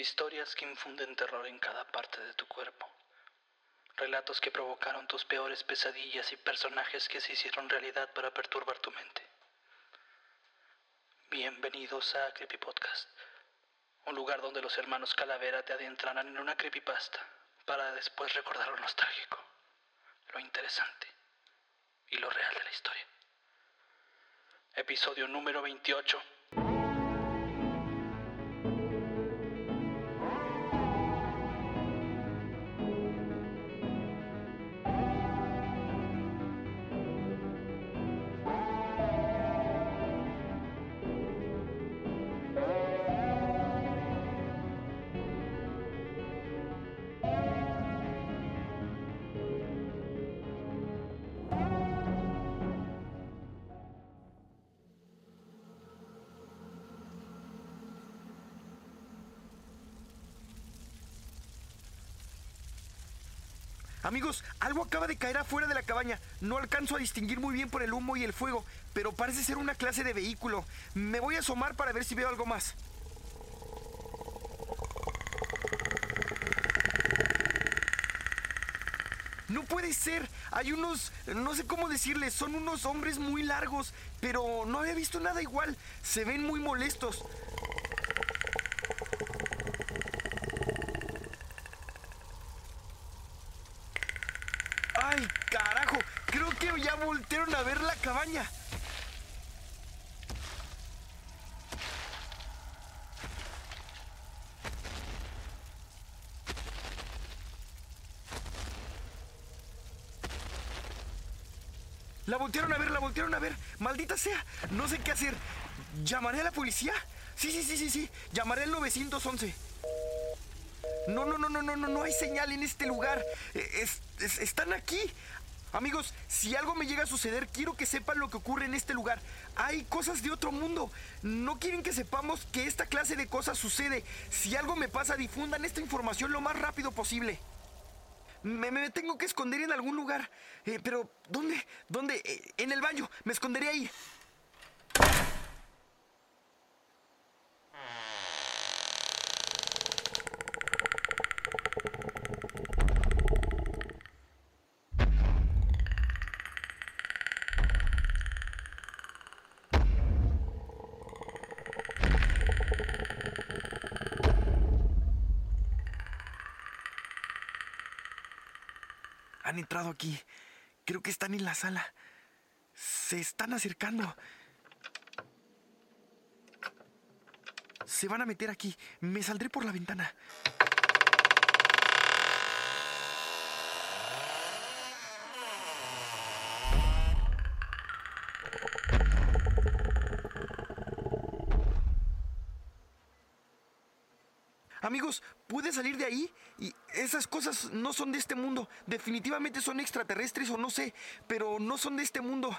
Historias que infunden terror en cada parte de tu cuerpo. Relatos que provocaron tus peores pesadillas y personajes que se hicieron realidad para perturbar tu mente. Bienvenidos a Creepy Podcast, un lugar donde los hermanos Calavera te adentrarán en una creepypasta para después recordar lo nostálgico, lo interesante y lo real de la historia. Episodio número 28. Amigos, algo acaba de caer afuera de la cabaña. No alcanzo a distinguir muy bien por el humo y el fuego, pero parece ser una clase de vehículo. Me voy a asomar para ver si veo algo más. No puede ser. Hay unos, no sé cómo decirles, son unos hombres muy largos, pero no había visto nada igual. Se ven muy molestos. ¡Ay, carajo! Creo que ya voltearon a ver la La voltearon a ver, la voltearon a ver. Maldita sea. No sé qué hacer. ¿Llamaré a la policía? Sí, sí, sí, sí, sí. Llamaré al 911. No, no, no, no, no, no, no hay señal en este lugar. Eh, es- están aquí. Amigos, si algo me llega a suceder, quiero que sepan lo que ocurre en este lugar. Hay cosas de otro mundo. No quieren que sepamos que esta clase de cosas sucede. Si algo me pasa, difundan esta información lo más rápido posible. Me, tengo que esconder en algún lugar. Eh, pero, ¿dónde? ¿Dónde? Eh, en el baño. Me esconderé ahí. Han entrado aquí. Creo que están en la sala. Se están acercando. Se van a meter aquí. Me saldré por la ventana. Amigos, pude salir de ahí y esas cosas no son de este mundo. Definitivamente son extraterrestres o no sé, pero no son de este mundo.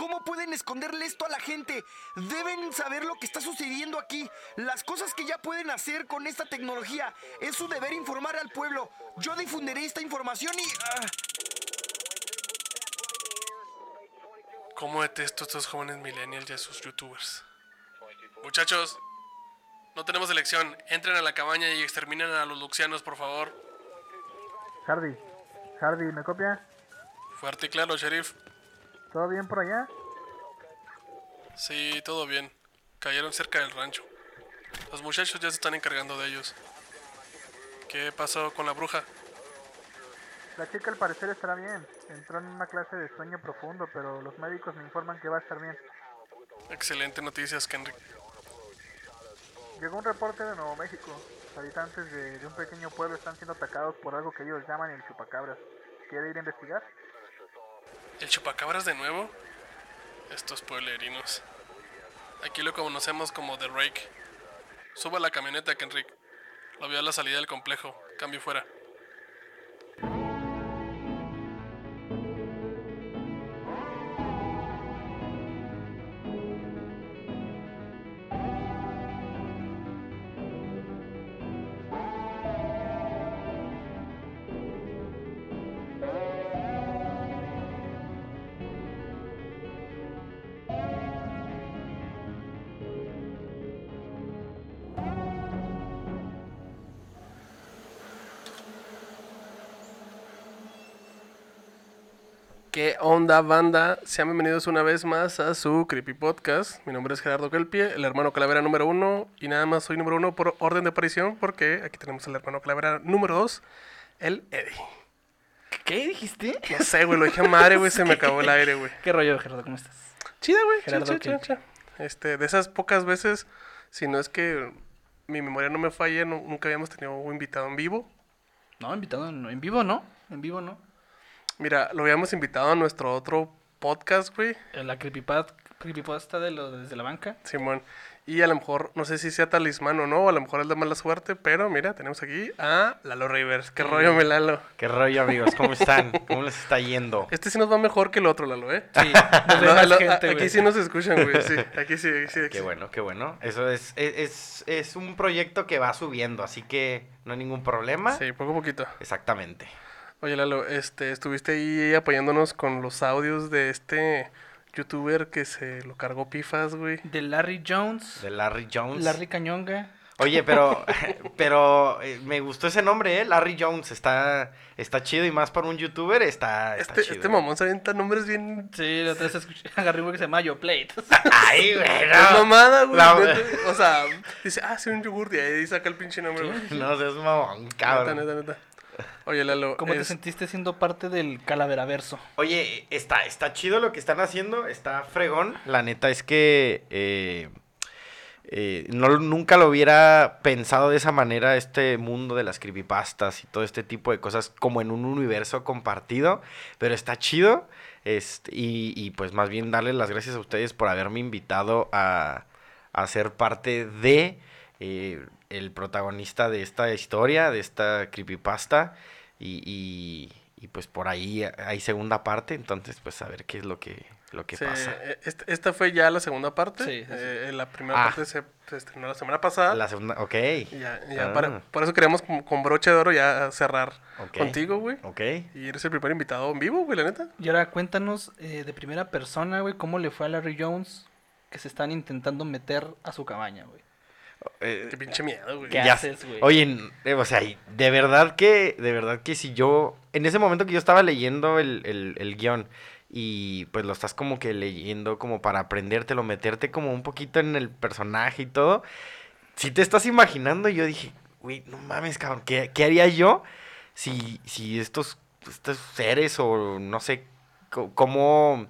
¿Cómo pueden esconderle esto a la gente? Deben saber lo que está sucediendo aquí, las cosas que ya pueden hacer con esta tecnología. Es su deber informar al pueblo. Yo difundiré esta información y... ah, ¿Cómo detesto a estos jóvenes millennials y a sus youtubers? Muchachos, no tenemos elección. Entren a la cabaña y exterminen a los luxianos, por favor. Hardy, Hardy, ¿me copia? Fuerte y claro, sheriff. ¿Todo bien por allá? Sí, todo bien. Cayeron cerca del rancho. Los muchachos ya se están encargando de ellos. ¿Qué pasó con la bruja? La chica al parecer estará bien. Entró en una clase de sueño profundo, pero los médicos me informan que va a estar bien. Excelente noticias, Kenrick. Llegó un reporte de Nuevo México. Los habitantes de, de un pequeño pueblo están siendo atacados por algo que ellos llaman el chupacabras. ¿Quiere ir a investigar? ¿El chupacabras de nuevo? Estos pueblerinos. Aquí lo conocemos como The Rake. Suba la camioneta, Kenrick. Lo vio a la salida del complejo. Cambio fuera. Onda, banda? Sean bienvenidos una vez más a su Creepy Podcast. Mi nombre es Gerardo Kelpie, el hermano Calavera número uno. Y nada más soy número uno por orden de aparición, porque aquí tenemos al hermano Calavera número dos, el Eddie. ¿Qué dijiste? No sé, güey, lo dije a madre, güey, se me acabó el aire, güey. ¿Qué rollo, Gerardo? ¿Cómo estás? Chida, güey, Gerardo chida. Este, de esas pocas veces, si no es que mi memoria no me falla, nu- nunca habíamos tenido un invitado en vivo. No, invitado en, en vivo, ¿no? En vivo, ¿no? Mira, lo habíamos invitado a nuestro otro podcast, güey, En la creepypad, creepypasta de lo desde la banca. Simón. Y a lo mejor, no sé si sea talismán o no, o a lo mejor es de mala suerte, pero mira, tenemos aquí a Lalo Rivers. ¿Qué rollo, mi Lalo? ¿Qué rollo, amigos? ¿Cómo están? ¿Cómo les está yendo? Este sí nos va mejor que el otro, Lalo, ¿eh? Sí, nos gente, aquí güey. sí nos escuchan, güey, sí. Aquí sí, aquí sí. aquí Qué bueno, qué bueno. Eso es, es, es, es un proyecto que va subiendo, así que no hay ningún problema. Sí, poco a poquito. Exactamente. Oye, Lalo, este, estuviste ahí apoyándonos con los audios de este youtuber que se lo cargó pifas, güey. De Larry Jones. De Larry Jones. Larry Cañonga. Oye, pero, pero eh, me gustó ese nombre, ¿eh? Larry Jones. Está, está chido y más para un youtuber está, está Este, chido. este mamón se avienta nombres bien... Sí, la otra vez escuché, agarré uno que se llama Yo Plate. Ay, güey, Es no. mamada, güey. La- neta. O sea, dice, ah, sí, un yogur, y ahí saca el pinche nombre, güey. No seas mamón, Neta, cabrón. neta, neta. Oye, Lalo, ¿Cómo te sentiste siendo parte del calaveraverso? Oye, está, está chido lo que están haciendo, está fregón. La neta es que eh, eh, no, nunca lo hubiera pensado de esa manera este mundo de las creepypastas y todo este tipo de cosas como en un universo compartido. Pero está chido. Este, y, y, pues más bien darles las gracias a ustedes por haberme invitado a, a ser parte de eh, el protagonista de esta historia, de esta creepypasta. Y, y, y, pues por ahí hay segunda parte, entonces pues a ver qué es lo que, lo que Sí, pasa. eh, est- esta fue ya la segunda parte. Sí, sí, sí. Eh, la primera Ah. parte se, se estrenó la semana pasada. La segunda, ok. Ya, ya Ah. para- por eso queríamos con, con broche de oro ya cerrar contigo, güey. Ok. Y eres el primer invitado en vivo, güey, la neta. Y ahora cuéntanos eh, de primera persona, güey, cómo le fue a Larry Jones que se están intentando meter a su cabaña, güey. Eh, Qué pinche miedo, güey. ¿Qué ya haces, güey? Oye, eh, o sea, de verdad que, de verdad que si yo, en ese momento que yo estaba leyendo el, el, el guion y pues lo estás como que leyendo como para aprendértelo, meterte como un poquito en el personaje y todo, si te estás imaginando, yo dije, güey, no mames, cabrón, ¿qué, qué haría yo si, si estos, estos seres o no sé cómo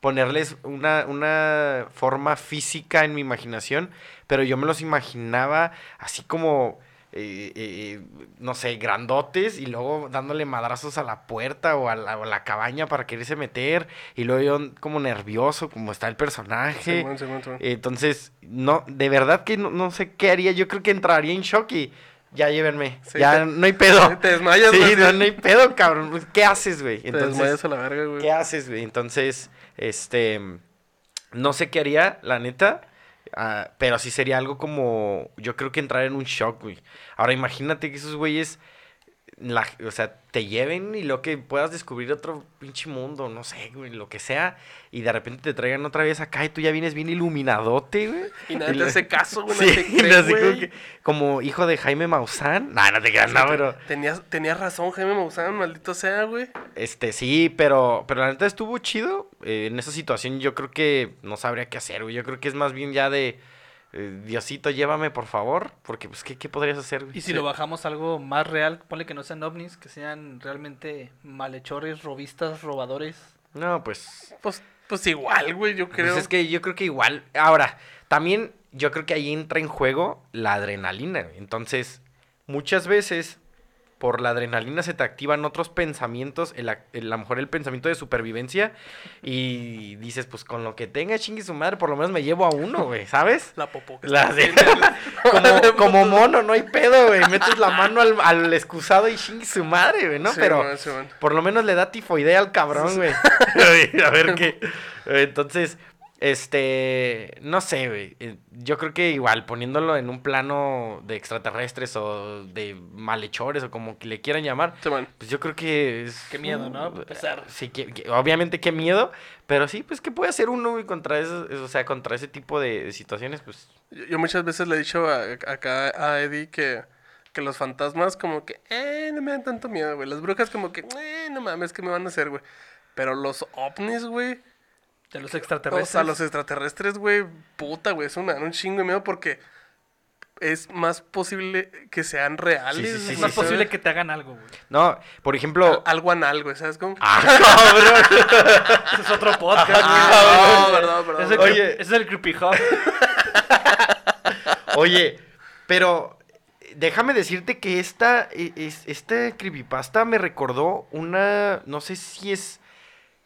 ponerles una, una forma física en mi imaginación, pero yo me los imaginaba así como, eh, eh, no sé, grandotes y luego dándole madrazos a la puerta o a la, o la cabaña para quererse meter y luego yo como nervioso como está el personaje. Simón, Simón. Entonces, no, de verdad que no, no sé qué haría. Yo creo que entraría en shock y ya llévenme. Sí, ya te- no hay pedo. te desmayas, Sí, güey, no, sí. no hay pedo, cabrón. Pues, ¿Qué haces, güey? Te desmayas a la verga, güey. ¿qué haces, güey? Entonces, este, no sé qué haría, la neta. ah, pero sí sería algo como, yo creo que entrar en un shock, güey. Ahora imagínate que esos güeyes, la, o sea, te lleven y lo que puedas descubrir otro pinche mundo, no sé, güey, lo que sea. Y de repente te traigan otra vez acá y tú ya vienes bien iluminadote, güey. Y nadie te hace caso, güey. Sí, nadie te cree, no que- como hijo de Jaime Maussan. No, no te creas, no, pero. Tenías, tenías razón, Jaime Maussan, maldito sea, güey. Este, sí, pero, pero la neta estuvo chido. Eh, en esa situación yo creo que no sabría qué hacer, güey. Yo creo que es más bien ya de, eh, Diosito, llévame, por favor. Porque, pues, ¿qué, qué podrías hacer? Y si lo bajamos a algo más real, ponle que no sean ovnis, que sean realmente malhechores, robistas, robadores. No, pues... Pues, pues igual, güey, yo creo. Pues es que yo creo que igual. Ahora, también yo creo que ahí entra en juego la adrenalina. Entonces, muchas veces, por la adrenalina se te activan otros pensamientos, el, ac- el- a lo mejor el pensamiento de supervivencia, y dices, pues con lo que tenga, chingue su madre, por lo menos me llevo a uno, güey, ¿sabes? La popó. La de- como, como mono, no hay pedo, güey. Metes la mano al, al excusado y chingue su madre, güey, ¿no? Sí, Pero man, sí, man. por lo menos le da tifoidea al cabrón, güey. a ver qué. Entonces, este. No sé, güey. Eh, Yo creo que igual, poniéndolo en un plano de extraterrestres o de malhechores o como que le quieran llamar, Sí, pues yo creo que es. Qué miedo, ¿no? Para empezar. Sí, que, que- obviamente qué miedo, pero sí, pues qué puede hacer uno güey, contra eso, o sea, contra ese tipo de, de situaciones, pues. Yo, yo muchas veces le he dicho a- acá a Eddie que, que los fantasmas como que, eh, no me dan tanto miedo, güey. Las brujas como que, eh, no mames, ¿qué me van a hacer, güey? Pero los ovnis, güey. De los O extraterrestres. sea, los extraterrestres, güey, puta, güey, eso me dan un chingo de miedo porque es más posible que sean reales. Sí, sí, sí, güey, es más posible que te hagan algo, güey. No, por ejemplo. Algo anal, güey, ¿sabes cómo? Ah, cabrón. Ese es otro podcast, Ah, güey. no, perdón, perdón. Ese, Oye. ese es el Creepy Hub. Oye, pero déjame decirte que esta, e- es- este creepypasta me recordó una, no sé si es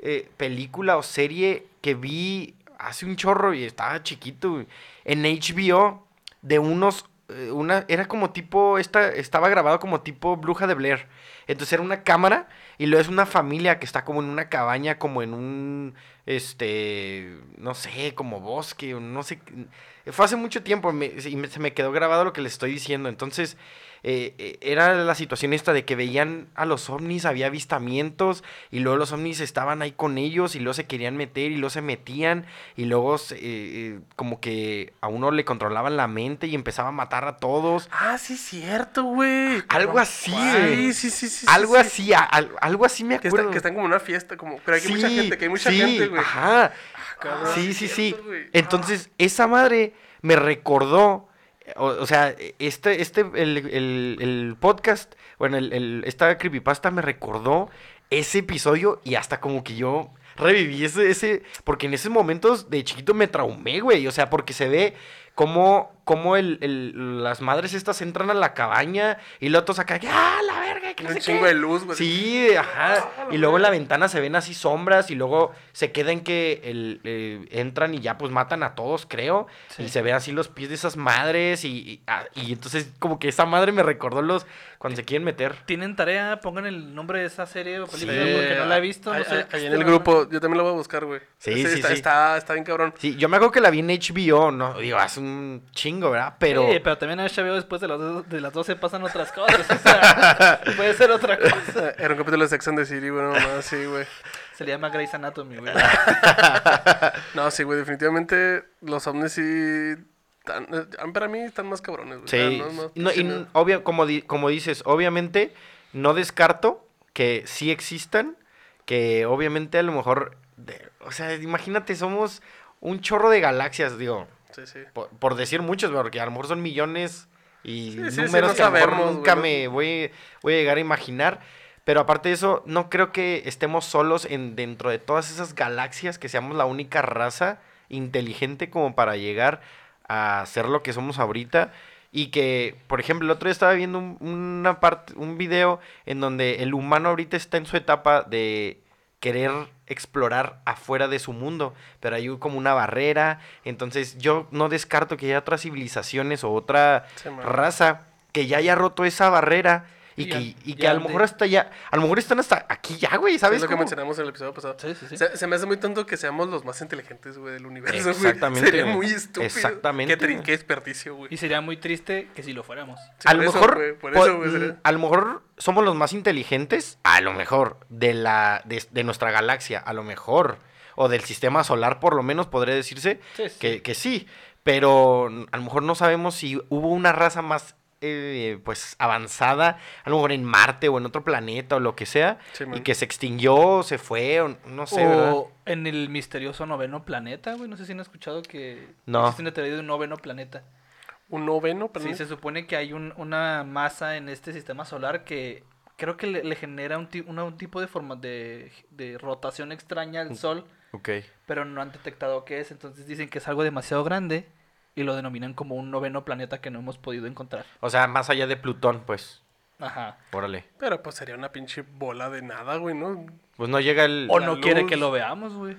eh, película o serie que vi hace un chorro y estaba chiquito, en HBO de unos, eh, una, era como tipo, esta, estaba grabado como tipo Bruja de Blair. Entonces era una cámara y luego es una familia que está como en una cabaña, como en un, este, no sé, como bosque, no sé. Fue hace mucho tiempo y se me quedó grabado lo que les estoy diciendo. Entonces, eh, eh, era la situación esta de que veían a los ovnis, había avistamientos, y luego los ovnis estaban ahí con ellos, y luego se querían meter, y luego se metían, y luego eh, eh, como que a uno le controlaban la mente y empezaba a matar a todos. Ah, sí, es cierto, güey. Algo así, güey. Sí, sí, sí, algo sí. así, al- algo así me Que, acuerdo. está- que están como en una fiesta, como. Pero aquí hay mucha gente, que hay mucha gente, güey. Ajá. cabrón, sí, sí sí. Entonces, esa madre me recordó. O, o sea, este, este, el, el- el podcast, bueno, el, esta creepypasta me recordó ese episodio y hasta como que yo reviví ese, ese, porque en esos momentos de chiquito me traumé, güey, o sea, porque se ve cómo, cómo el, el- las madres estas entran a la cabaña y los otros acá, ¡ah, la verga! Que no Un sé chingo qué". de luz, güey. Sí, ajá. Y luego en la ventana se ven así sombras y luego se queda en que el, eh, entran y ya pues matan a todos, creo. Y se ven así los pies de esas madres y, y, ah, y entonces como que esa madre me recordó los cuando se quieren meter. Tienen tarea, pongan el nombre de esa serie o película Sí, porque no la he visto. ahí- no sé. ahí- ahí en el grupo, yo también lo voy a buscar, güey. Sí, Ese sí, está, sí. Está, está bien cabrón. Sí, yo me acuerdo que la vi en HBO, no, digo, hace un chingo, ¿verdad? Pero... Sí, pero también en HBO después de las, de las 12 pasan otras cosas. O sea, puede ser otra cosa. Era un capítulo de Sex and the City, güey, no más, sí, güey. Se le llama Grey's Anatomy, güey. No, sí, güey, definitivamente los ovnis sí. tan- eh, para mí están más cabrones, güey. Sí, No, no, no, no, y obvio, como, di- como dices, obviamente no descarto que sí existan, que obviamente a lo mejor, de- o sea, imagínate, somos un chorro de galaxias, digo, Sí, sí. por, por decir muchos, porque a lo mejor son millones y Sí, números que a lo mejor sabemos, nunca me voy, voy a llegar a imaginar. Pero aparte de eso, no creo que estemos solos en dentro de todas esas galaxias, que seamos la única raza inteligente como para llegar a ser lo que somos ahorita. Y que, por ejemplo, el otro día estaba viendo un, una parte, un video en donde el humano ahorita está en su etapa de querer explorar afuera de su mundo, pero hay como una barrera, entonces yo no descarto que haya otras civilizaciones o otra Sí, raza que ya haya roto esa barrera y, que, y que a lo mejor hasta ya, a lo mejor están hasta aquí ya, güey, ¿sabes? Es lo que mencionamos en el episodio pasado. Sí, sí, sí. Se, se me hace muy tonto que seamos los más inteligentes, güey, del universo, güey. Exactamente, Sería muy estúpido. Exactamente, Qué, qué desperdicio, güey. Y sería muy triste que si lo fuéramos. Sí, a lo eso, mejor, güey, por po- eso, güey, sería- a lo mejor somos los más inteligentes, a lo mejor de la de, de nuestra galaxia, a lo mejor o del sistema solar, por lo menos podría decirse Sí, sí. Que, que sí, pero a lo mejor no sabemos si hubo una raza más eh, pues avanzada, a lo mejor en Marte o en otro planeta o lo que sea, Sí, y que se extinguió, se fue, o no sé, ¿verdad? o en el misterioso noveno planeta, güey. No sé si han escuchado que No. existe una teoría de un noveno planeta. Un noveno, pero Sí, se supone que hay un- una masa en este sistema solar que creo que le, le genera un, una- un tipo de forma de, de rotación extraña al Sol, Ok. pero no han detectado qué es. Entonces dicen que es algo demasiado grande y lo denominan como un noveno planeta que no hemos podido encontrar. O sea, más allá de Plutón, pues, Ajá. órale. Pero pues sería una pinche bola de nada, güey, ¿no? Pues no llega el... O no quiere que lo veamos, güey.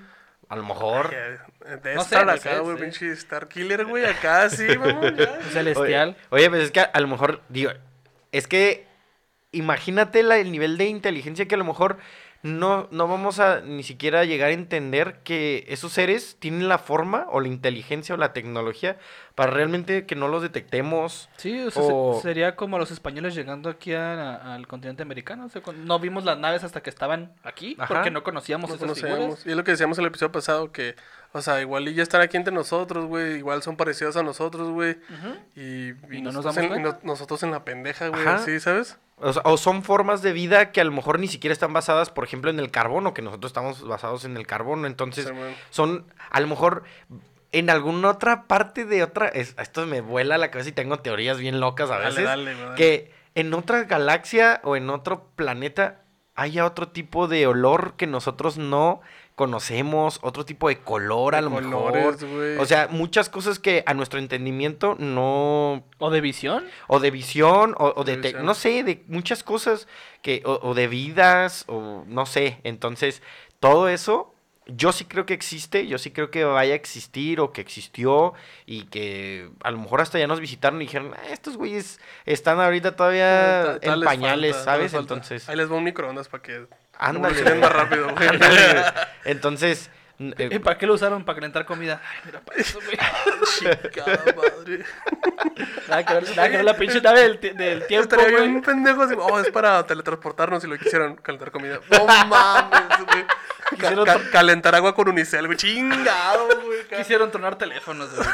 A lo mejor... Que- De No sé, Star no acá, güey, sí. pinche Star Killer, güey, acá sí, vamos, ya. Celestial. Oye, oye, pues es que a, a lo mejor, digo, es que imagínate la- el nivel de inteligencia que a lo mejor no, no vamos a ni siquiera llegar a entender que esos seres tienen la forma o la inteligencia o la tecnología para realmente que no los detectemos. Sí, o sea, O- sería como los españoles llegando aquí a- a- al continente americano. o sea, con- no vimos las naves hasta que estaban aquí Ajá. porque no conocíamos No esas figuras. Y es lo que decíamos en el episodio pasado, que, o sea, igual y ya están aquí entre nosotros, güey, igual son parecidos a nosotros, güey. Y, Y no nos nosotros damos en, y cuenta. no- nosotros en la pendeja, güey, sí, ¿sabes? O, sea, o son formas de vida que a lo mejor ni siquiera están basadas, por ejemplo, en el carbono, que nosotros estamos basados en el carbono. Entonces, Sí, son a lo mejor en alguna otra parte de otra. es- esto me vuela la cabeza y tengo teorías bien locas a veces. dale, dale. Que en otra galaxia o en otro planeta haya otro tipo de olor que nosotros no conocemos, otro tipo de color a De lo mejor. colores, güey. O sea, muchas cosas que a nuestro entendimiento no ¿O de visión? o de visión, o, o de, De te- visión. no sé, de muchas cosas, que, o, o de vidas, o no sé. Entonces, todo eso, yo sí creo que existe, yo sí creo que vaya a existir, o que existió, y que a lo mejor hasta ya nos visitaron y dijeron, "Ah, estos güeyes están ahorita todavía Ta- en les pañales, falta, ¿sabes? Entonces, Ahí les va un microondas para que ándale. evolucionen más rápido, güey. Ándale. Entonces, eh, ¿Y para qué lo usaron? Para calentar comida. Ay, mira, para eso, güey. Chingada madre. Nada que ver, nada que ver la pinche nave del, del tiempo, Estaría güey. bien pendejo así, oh, es para teletransportarnos si lo quisieran calentar comida. No mames, güey. Ca- Quisieron ca- to- calentar agua con unicel, güey. Chingado, güey. ca- Quisieron tronar teléfonos, güey.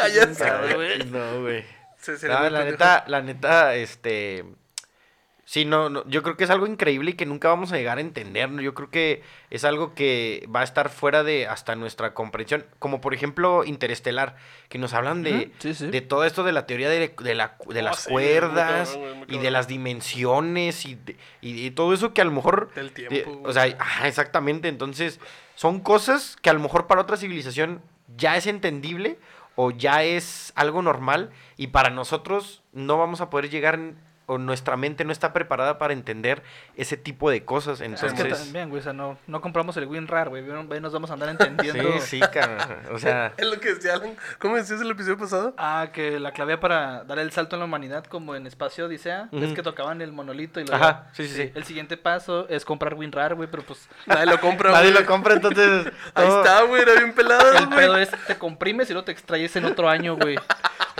Ah, ya sé, Chingado, güey. no, güey. No, la pendejo. neta, la neta, este... Sí, no, no, yo creo que es algo increíble y que nunca vamos a llegar a entender, ¿no? Yo creo que es algo que va a estar fuera de hasta nuestra comprensión. Como por ejemplo Interestelar, que nos hablan de, Ujú, sí, sí. de todo esto de la teoría de, de, la- de Oh, las sí, cuerdas cabrón, y de las dimensiones y, de- y, y todo eso que a lo mejor... Del de- tiempo, o sea, exactamente. Entonces, son cosas que a lo mejor para otra civilización ya es entendible o ya es algo normal y para nosotros no vamos a poder llegar o nuestra mente no está preparada para entender ese tipo de cosas. Es Entonces, que también, güey, o sea, no, no compramos el WinRAR, güey. Nos vamos a andar entendiendo. sí, sí, cara, o sea, Es lo que decía Alan. ¿Cómo decías el episodio pasado? Ah, que la clave para dar el salto en la humanidad, como en Espacio Odisea, es que tocaban el monolito y lo Ajá, sí, sí, sí. El siguiente paso es comprar WinRAR, güey, pero pues Nadie lo compra, nadie lo compra, entonces... Ahí está, güey. Era bien pelado, el pedo es te comprimes y luego te extraes en otro año, güey.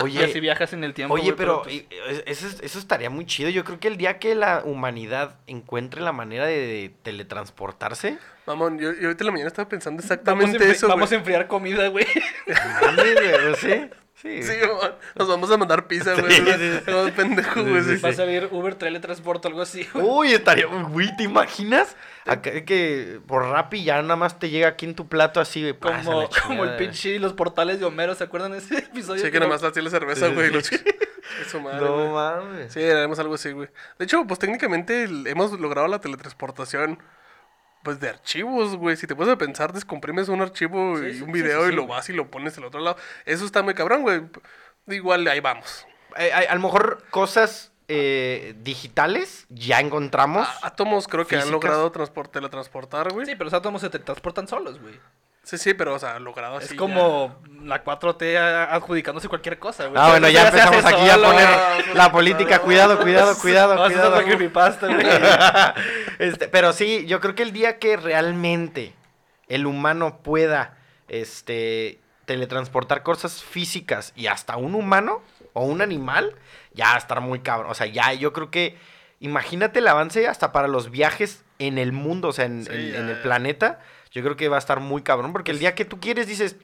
Y así Oye, viajas en el tiempo. Oye, pero pues, y- e- eso, es- eso estaría muy chido. Yo creo que el día que la humanidad encuentre la manera de teletransportarse, Mamón, yo, yo ahorita en la mañana estaba pensando vamos, exactamente enfri- eso, vamos a enfriar comida, güey, ¿sí? Sí. Sí. Nos vamos a mandar pizza, güey. Sí, sí, pendejo, güey. sí, sí. Va a salir Uber Teletransporte o algo así, güey. Uy, estaría, güey, ¿te imaginas? Acá que por Rappi ya nada más te llega aquí en tu plato así, güey. Como, como el pinche los portales de Homero, ¿se acuerdan de ese episodio? Sí, que nada más hacía la cerveza, Sí, güey. Eso madre. No mames. Sí, haremos algo así, güey. De hecho, pues técnicamente el- hemos logrado la teletransportación. Pues de archivos, güey. Si te puedes pensar, descomprimes un archivo Sí, y un sí, video sí, y lo vas y lo pones al otro lado. Eso está muy cabrón, güey. Igual ahí vamos. Eh, a, a lo mejor cosas eh, digitales ya encontramos. Átomos creo que han logrado transport- teletransportar, güey. Sí, pero los átomos se te transportan solos, güey. Sí, sí, pero, o sea, logrado así. es como la 4T a- adjudicándose cualquier cosa, güey. Ah, bueno, ya empezamos aquí a poner la política. Cuidado, cuidado, cuidado, No, eso es cuidado. güey. Este, pero sí, yo creo que el día que realmente el humano pueda este, teletransportar cosas físicas y hasta un humano o un animal, ya va a estar muy cabrón. O sea, ya yo creo que, imagínate el avance hasta para los viajes en el mundo, o sea, en, Sí, en- ya, en el ya. planeta. Yo creo que va a estar muy cabrón, porque el día que tú quieres dices,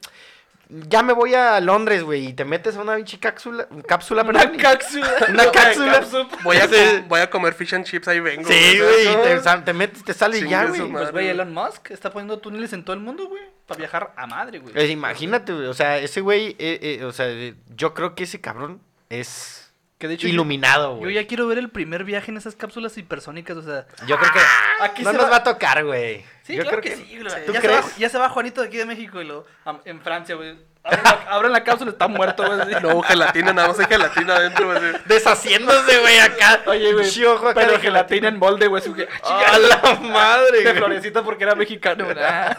ya me voy a Londres, güey, y te metes a una pinche cápsula, cápsula, Una perdón, cápsula. Una cápsula. Voy a, com- voy a comer fish and chips, ahí vengo. Sí, güey, y te, metes, te sale y ya, Chingue güey. su Pues, madre, güey, güey. Elon Musk está poniendo túneles en todo el mundo, güey. Para viajar a madre, güey. Pues imagínate, güey, o sea, ese güey, eh, eh, o sea, eh, yo creo que ese cabrón es Que de hecho, iluminado, Yo güey. ya quiero ver el primer viaje en esas cápsulas hipersónicas, o sea. Yo creo que Aquí no se nos va- va a tocar, güey. Sí, Yo claro creo que, sí, güey. ¿Tú ya, Se crees? va, ya se va Juanito de aquí de México y lo en Francia, güey. Abren la, abren la cápsula, está muerto, güey. así. No, gelatina, nada más hay gelatina adentro, güey. Deshaciéndose, güey, acá. Oye, güey. Pinche ojo acá Pero de gelatina en molde, güey. ah, ¡A la madre, De florecita porque era mexicano, güey. Ah.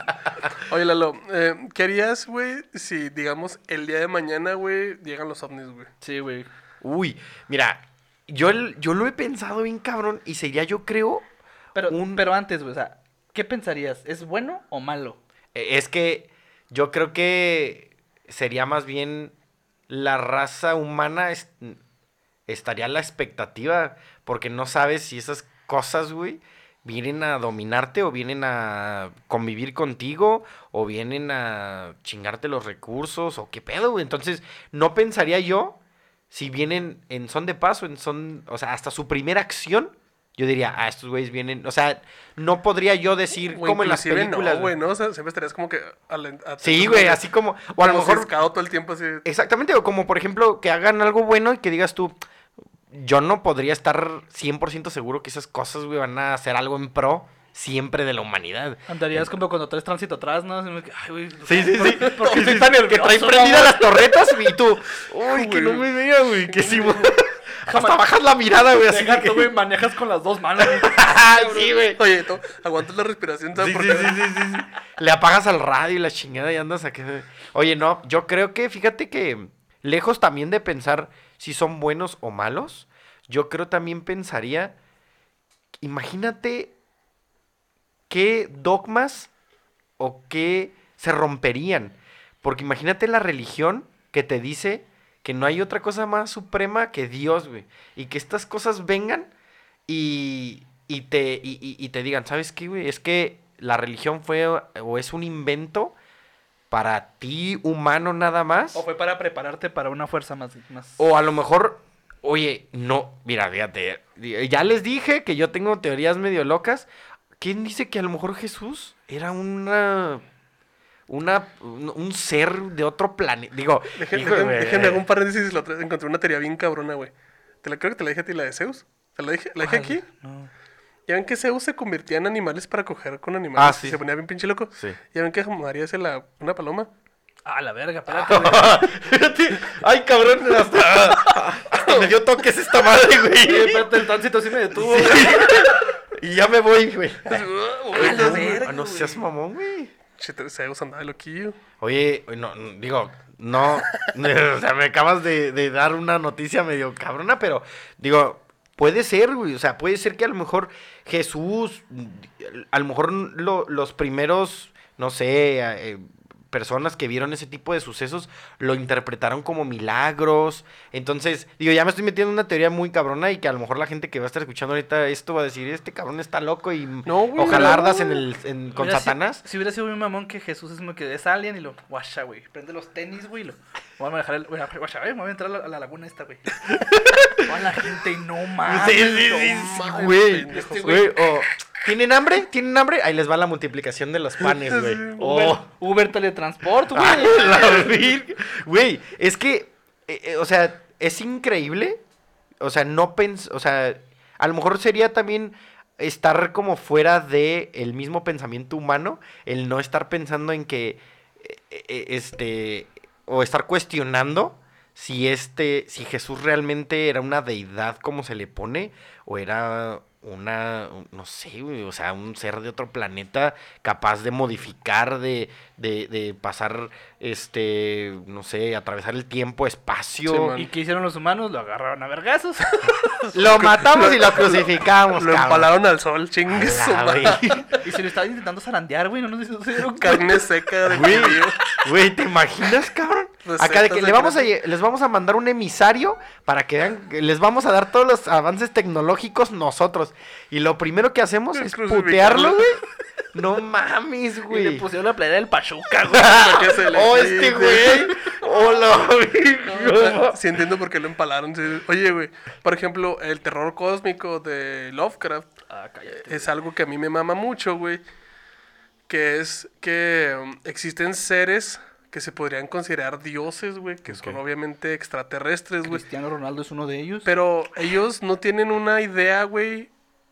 Oye, Lalo, eh, ¿qué harías, güey, si, digamos, el día de mañana, güey, llegan los ovnis, güey? Sí, güey. Uy, mira, yo, el- yo lo he pensado bien cabrón y sería, yo creo, Pero, Un- pero antes, güey, o sea, ¿qué pensarías? ¿Es bueno o malo? eh, es que yo creo que sería más bien la raza humana es- estaría a la expectativa porque no sabes si esas cosas, güey, vienen a dominarte o vienen a convivir contigo o vienen a chingarte los recursos o qué pedo, güey. Entonces, no pensaría yo si vienen en son de paso, en son, o sea, hasta su primera acción, yo diría, ah, estos güeyes vienen, o sea, no podría yo decir O como en las películas. No, güey, ¿no? O sea, siempre estarías como que... Sí, güey, así como, o a lo mejor, todo el tiempo así. exactamente, o como por ejemplo, que hagan algo bueno y que digas tú, yo no podría estar 100% seguro que esas cosas, güey, van a hacer algo en pro siempre de la humanidad. Andarías como cuando traes tránsito atrás, ¿no? Que, Ay, güey. Sí, sí, sí. ¿Por qué Sí, estoy sí, tan nervioso? Que traen prendidas las torretas y tú, uy, que no me vea, güey, que sí, güey. Hasta bajas la mirada, güey, así que... tú, güey, manejas con las dos manos. sí, güey. Oye, tú, aguantas la respiración, ¿sabes Sí, por sí, sí, sí, sí, sí. Le apagas al radio y la chingada y andas aquí. Oye, no, yo creo que, fíjate que lejos también de pensar si son buenos o malos, yo creo también pensaría, imagínate qué dogmas o qué se romperían. Porque imagínate la religión que te dice que no hay otra cosa más suprema que Dios, güey. Y que estas cosas vengan y, y te, y, y- te digan, ¿sabes qué, güey? Es que la religión fue o es un invento para ti, humano, nada más. O fue para prepararte para una fuerza más. más... O a lo mejor, oye, no, mira, fíjate, ya les dije que yo tengo teorías medio locas. ¿Quién dice que a lo mejor Jesús era una... Una, un, ser de otro planeta. Digo, déjenme un paréntesis. Otra- encontré una teoría bien cabrona, güey. Te la creo que te la dije a ti, la de Zeus. ¿Te la dije, la dije aquí? No. Ya ven que Zeus se convertía en animales para coger con animales. Ah, sí. y Se ponía bien pinche loco. Sí. Ya ven que María es la, una paloma. Ah, la verga, espérate. güey. Fíjate, Ay, cabrón, hasta, hasta me dio toques esta madre, güey. espérate, el tránsito sí me detuvo. Y ya me voy, güey. No, verga, no seas mamón, güey. Che, Zeus andaba loquillo. Oye, no, no, digo, no, o sea, me acabas de, de dar una noticia medio cabrona, pero digo, puede ser, güey, o sea, puede ser que a lo mejor Jesús, a lo mejor lo- los primeros, no sé, eh, personas que vieron ese tipo de sucesos lo interpretaron como milagros. Entonces, digo, ya me estoy metiendo en una teoría muy cabrona y que a lo mejor la gente que va a estar escuchando ahorita esto va a decir, este cabrón está loco y No, güey, ojalá no. ardas en el, en- con Satanás. si hubiera sido un mamón que Jesús es como que es alien y lo guacha, güey. Prende los tenis, güey. Lo voy a manejar el. voy a entrar a la, a la laguna esta, güey. Toda la gente no mames. Sí, sí, güey. Este Güey, o, ¿Tienen hambre? ¿Tienen hambre? Ahí les va la multiplicación de los panes, güey. Uber, Oh. Uber teletransport, güey. Ay, la virgen. Güey, es que, eh, eh, o sea, es increíble. O sea, no pens... O sea, a lo mejor sería también estar como fuera de el mismo pensamiento humano, el no estar pensando en que, eh, este, o estar cuestionando si este, si Jesús realmente era una deidad como se le pone, o era una, un- no sé, güey, o sea, un ser de otro planeta capaz de modificar, de, de, de pasar, este, no sé, atravesar el tiempo, espacio. Sí. ¿Y qué hicieron los humanos? Lo agarraron a vergazos. lo matamos y lo crucificamos, Lo empalaron al sol, chingue su La madre. güey. y se lo estaban intentando zarandear, güey. No, no, no se dieron cuenta. Carne seca de güey, ¿te imaginas, cabrón? Acá de que le vamos a, les vamos a mandar un emisario para que vean, les vamos a dar todos los avances tecnológicos nosotros. Y lo primero que hacemos Es putearlo, güey. No mames, Y le güey. pusieron la playera del Pachuca, güey. Oh, este güey. Hola, güey. Sí entiendo por qué lo empalaron. sí. Oye, güey, por ejemplo, el terror cósmico de Lovecraft Ah, cállate. es algo que a mí me mama mucho, güey. Que es que um, existen seres que se podrían considerar dioses, güey, que son obviamente extraterrestres, güey. Cristiano Ronaldo es uno de ellos. Pero ellos no tienen una idea, güey,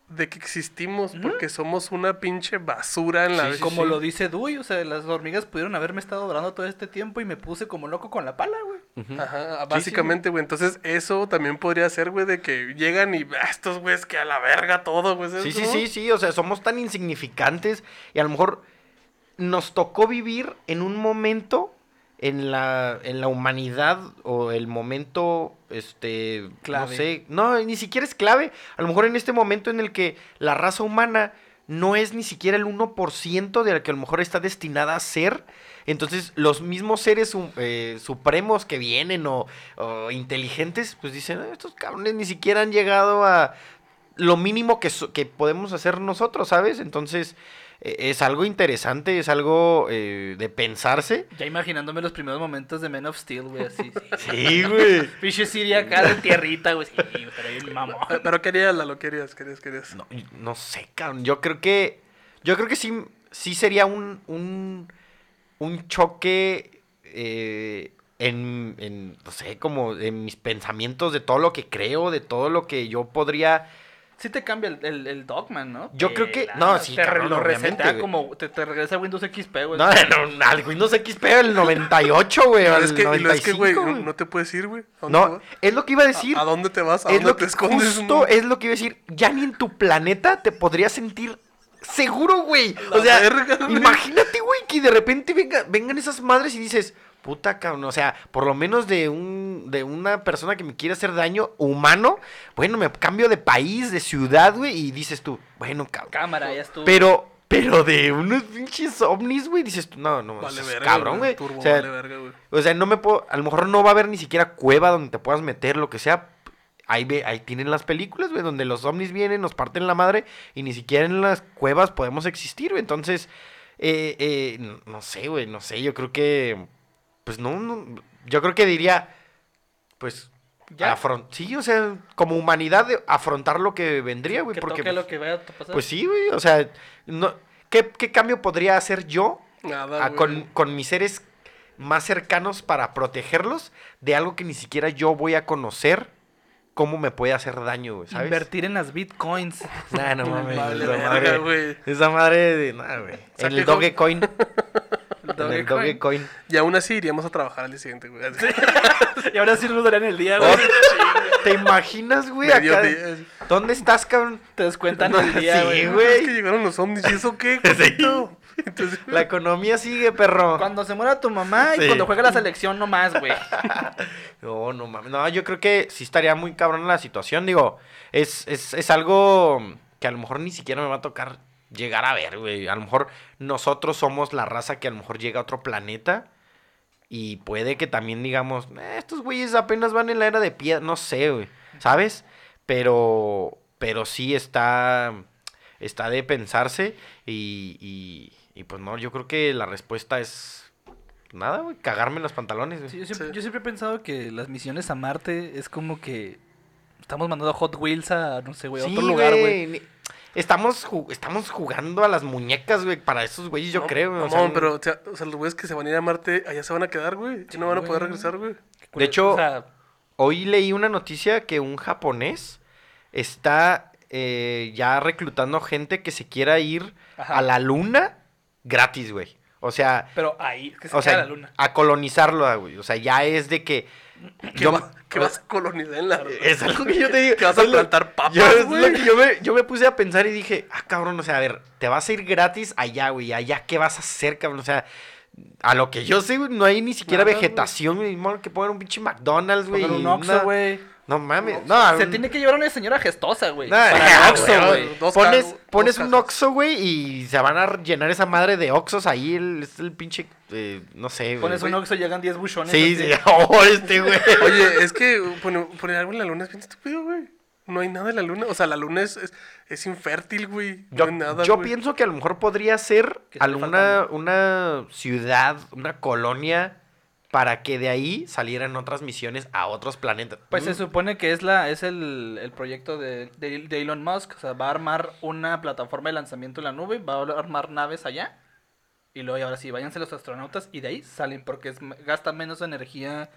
de que existimos porque somos una pinche basura en la Sí, como sí. lo dice Dewey, o sea, las hormigas pudieron haberme estado adorando todo este tiempo y me puse como loco con la pala, güey. Ajá, básicamente, güey. Entonces, eso también podría ser, güey, de que llegan y "Ah, estos güeyes que a la verga todo, güey. ¿sabes Sí, sí, sí, sí, o sea, somos tan insignificantes y a lo mejor nos tocó vivir en un momento en la, en la humanidad o el momento, este, Clave. no sé, no, ni siquiera es clave, a lo mejor en este momento en el que la raza humana no es ni siquiera el 1% de la que a lo mejor está destinada a ser, entonces los mismos seres eh, supremos que vienen o, o inteligentes, pues dicen, "Ah, estos cabrones ni siquiera han llegado a lo mínimo que, so- que podemos hacer nosotros, ¿sabes? Entonces, es algo interesante, es algo eh, de pensarse. Ya imaginándome los primeros momentos de Men of Steel, güey, así. sí. Sí, güey. Pinche Siri acá de tierrita, güey. Sí, pero bien mamón. Pero querías, lo querías, querías, querías. No, no sé, cabrón. Yo creo que. Yo creo que sí, sí sería un. un, un choque. eh, en, en. No sé, como en mis pensamientos de todo lo que creo, de todo lo que yo podría. Sí te cambia el, el, el Dogman, ¿no? Yo creo que- no, sí, Te cabrón, lo como... Te, te regresa a Windows XP, güey. No, no, al Windows XP el 98, güey. Al es que, y lo es que, güey, 95, no, no te puedes ir, güey. ¿A dónde te No, es lo que iba a decir. ¿A, a dónde te vas? ¿A es dónde lo te que escondes? justo no? es lo que iba a decir. Ya ni en tu planeta te podrías sentir seguro, güey. O sea, verga, imagínate, güey, que de repente venga, vengan esas madres y dices, puta cabrón, o sea, por lo menos de un de una persona que me quiere hacer daño humano, bueno, me cambio de país, de ciudad, güey, y dices tú, bueno, cabrón. Cámara, ya estuvo. Pero pero de unos pinches ovnis, güey, dices tú, no, no, Vale verga, cabrón, güey. O sea, vale verga, güey. o sea, no me puedo. A lo mejor no va a haber ni siquiera cueva donde te puedas meter, lo que sea. Ahí, ve, ahí tienen las películas, güey, donde los ovnis vienen, nos parten la madre y ni siquiera en las cuevas podemos existir, güey. Entonces, eh, eh, no, no sé, güey, no sé. Yo creo que. Pues no, no. Yo creo que diría. Pues. Ya. sí, o sea, como humanidad, de afrontar lo que vendría, güey. que Porque. toque lo que vaya a pasar. Pues sí, güey. O sea, no, ¿qué, ¿qué cambio podría hacer yo Nada, a- güey. con, con mis seres más cercanos para protegerlos de algo que ni siquiera yo voy a conocer cómo me puede hacer daño, güey, ¿sabes? Invertir en las bitcoins. Nah, no mames. Esa, madre, güey. esa madre de nada, güey. En el Dogecoin. Dogecoin. Dogecoin. Y aún así iríamos a trabajar al día siguiente, güey. Y ahora sí nos darían el día, güey. Oh, ¿Te imaginas, güey? Acá? ¿Dónde estás, cabrón? Te descuentan el día, Sí, güey. "Ah, güey. Es que llegaron los ovnis. ¿Y eso qué? Cosito?" Entonces, La economía sigue, perro. Cuando se muera tu mamá y Sí. cuando juegue la selección, no más, güey. No, no mames. No, yo creo que sí estaría muy cabrón la situación. Digo, es, es, es algo que a lo mejor ni siquiera me va a tocar llegar a ver, güey. A lo mejor nosotros somos la raza que a lo mejor llega a otro planeta. Y puede que también digamos, "Eh, estos güeyes apenas van en la era de piedra. No sé, güey. ¿Sabes? Pero, pero sí está, está de pensarse. Y, y, y pues no, yo creo que la respuesta es... Nada, güey, cagarme en los pantalones, güey. Sí, yo, siempre, Sí. yo siempre he pensado que las misiones a Marte es como que estamos mandando Hot Wheels a, no sé, güey, a Sí, otro lugar, güey. Estamos, ju- estamos jugando a las muñecas, güey, para esos güeyes, yo no, creo. güey, o Mamón, sea, pero, o sea, o sea, los güeyes que se van a ir a Marte, allá se van a quedar, güey. Y no van a poder regresar, güey. De hecho, O sea, hoy leí una noticia que un japonés está eh, ya reclutando gente que se quiera ir Ajá. a la luna gratis, güey. O sea, pero ahí, que se o sea, la luna. a colonizarlo, güey. O sea, ya es de que... ¿Qué, yo- va- qué vas a colonizar en la... Es algo que yo te digo. Que vas a plantar papas, yo, es güey. lo que yo me, yo me puse a pensar y dije, ah, cabrón, o sea, a ver, te vas a ir gratis allá, güey. Allá, ¿qué vas a hacer, cabrón? O sea, a lo que yo sé, güey, no hay ni siquiera Nada, vegetación, güey. que pongan un pinche McDonald's, güey. Poner un Oxxo, una- güey. No mames, no. Se un- tiene que llevar una señora gestosa, güey. no, para el Oxxo, güey. Dos Pones, pones un. Oxxo, güey, y se van a llenar esa madre de Oxxos ahí. El, es el pinche, eh, no sé, güey. Pones un Oxxo y llegan 10 buchones. Sí, sí, oh, este, güey. Oye, es que poner, poner algo en la luna es bien estúpido, güey. No hay nada en la luna. O sea, la luna es, es, es infértil, güey. Yo, no hay nada, yo güey. pienso que a lo mejor podría ser alguna una ciudad, una colonia, para que de ahí salieran otras misiones a otros planetas. Pues se Mm, supone que es la es el, el proyecto de, de, de Elon Musk. O sea, va a armar una plataforma de lanzamiento en la nube, va a armar naves allá. Y luego, y ahora sí, váyanse los astronautas y de ahí salen porque es, gasta menos energía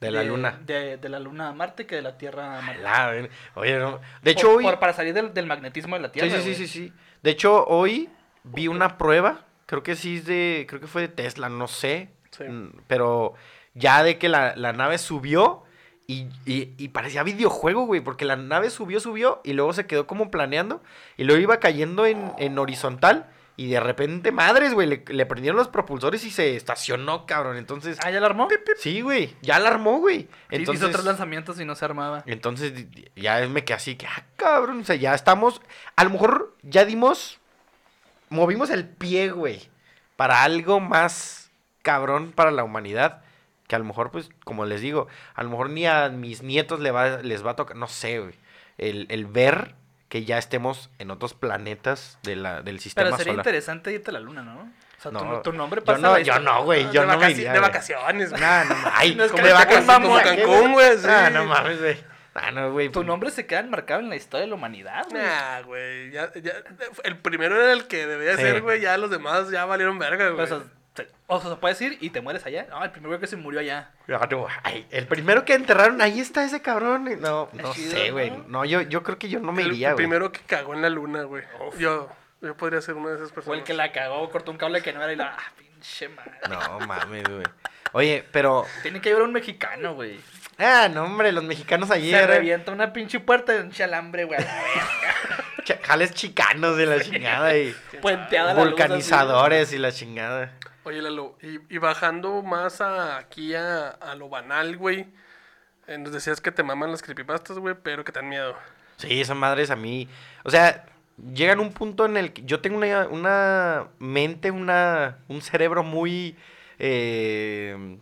de la luna. De, de la luna a Marte que de la Tierra a Marte. La Oye, no. De hecho, Por- hoy. por- para salir del, del magnetismo de la Tierra. Sí, sí, sí, sí. De hecho, hoy vi una prueba. Creo que sí es de. Creo que fue de Tesla, no sé. Sí. Mm, Pero ya de que la, la nave subió. Y, y, y parecía videojuego, güey. Porque la nave subió, subió. Y luego se quedó como planeando. Y luego iba cayendo en, en horizontal. Y de repente, madres, güey. Le, le prendieron los propulsores y se estacionó, cabrón. Entonces. Ah, ¿ya la armó? Sí, güey. Ya la armó, güey. Entonces. hizo otros lanzamientos y no se armaba. Entonces ya me quedé así que, ah, cabrón, o sea, ya estamos, a lo mejor ya dimos, movimos el pie, güey, para algo más cabrón para la humanidad, que a lo mejor, pues, como les digo, a lo mejor ni a mis nietos le va, les va a tocar, no sé, güey, el, el ver que ya estemos en otros planetas de la, del sistema Pero sería solar. interesante irte a la luna, ¿no? O sea, tu, No, tu nombre yo pasa no, la yo no, güey, yo de, no me iría, de güey. vacaciones, güey. No, no, ay, No es como de vacaciones, como ¿a qué, Cancún, güey, sí. Ah, no mames, güey. Ah, no, güey. Tu nombre se queda enmarcado en la historia de la humanidad, güey. Nah, güey. Ya, ya, el primero era el que debía Sí. ser, güey. Ya los demás ya valieron verga, güey. Pero, o, sea, se- o sea, puedes ir y te mueres allá. No, el primero que se murió allá. No, ay, el primero que enterraron, ahí está ese cabrón. No, no chido, sé, güey. ¿no? No, yo, yo creo que yo no me el, iría, el güey. primero que cagó en la luna, güey. Yo, yo podría ser una de esas personas. el que la cagó, cortó un cable que no era y la. Ah, pinche madre. No mames, güey. Oye, pero. Tiene que llevar un mexicano, güey. Ah, no, hombre, los mexicanos Se ayer. revienta una pinche puerta de un chalambre, güey. a la verga. Jales chicanos de la chingada y. Puenteada la luz, Vulcanizadores y la chingada. Oye, Lalo, y, y bajando más a, aquí a, a lo banal, güey. eh, nos decías que te maman las creepypastas, güey, pero que te dan miedo. Sí, esas madres a mí. O sea, llegan a un punto en el que yo tengo una, una mente, una, un cerebro muy eh,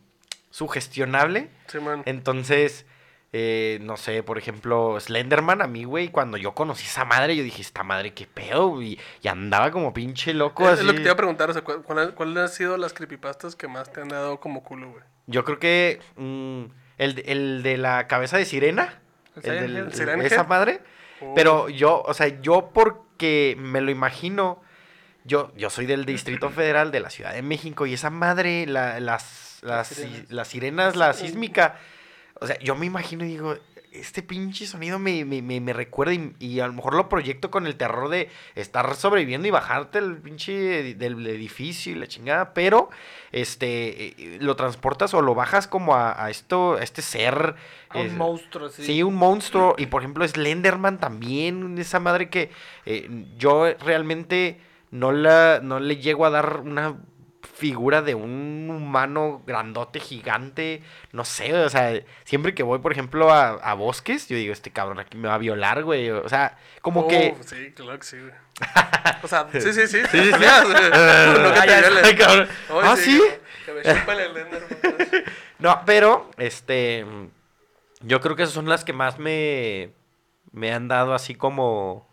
sugestionable. Sí, man. Entonces, eh, no sé, por ejemplo, Slenderman, a mí, güey, cuando yo conocí esa madre, yo dije, esta madre, qué pedo, y, y andaba como pinche loco Es, así. es lo que te iba a preguntar, o sea, ¿cuál, cuál, cuál han sido las creepypastas que más te han dado como culo, güey? Yo creo que mm, el, de- el de la cabeza de sirena, ¿El el del- el- ¿Siren esa madre, Oh. pero yo, o sea, yo porque me lo imagino, yo, yo soy del Distrito Federal de la Ciudad de México y esa madre, la- las, las, las sirenas, la sísmica, o sea, yo me imagino y digo, este pinche sonido me, me, me, me recuerda y, y a lo mejor lo proyecto con el terror de estar sobreviviendo y bajarte el pinche del edificio y la chingada, pero este eh, lo transportas o lo bajas como a, a esto, a este ser. A un eh, monstruo, sí. Sí, un monstruo. Y por ejemplo, Slenderman también, esa madre que eh, yo realmente no, la, no le llego a dar una figura de un humano grandote, gigante, no sé, o sea, siempre que voy, por ejemplo, a, a bosques, yo digo, este cabrón aquí me va a violar, güey, o sea, como Oh, que... Sí, claro que sí, güey. o sea, sí, sí, sí. Sí, sí, sí. no que Ah, ¿sí? Que me chupa el. No, pero, este, yo creo que esas son las que más me, me han dado así como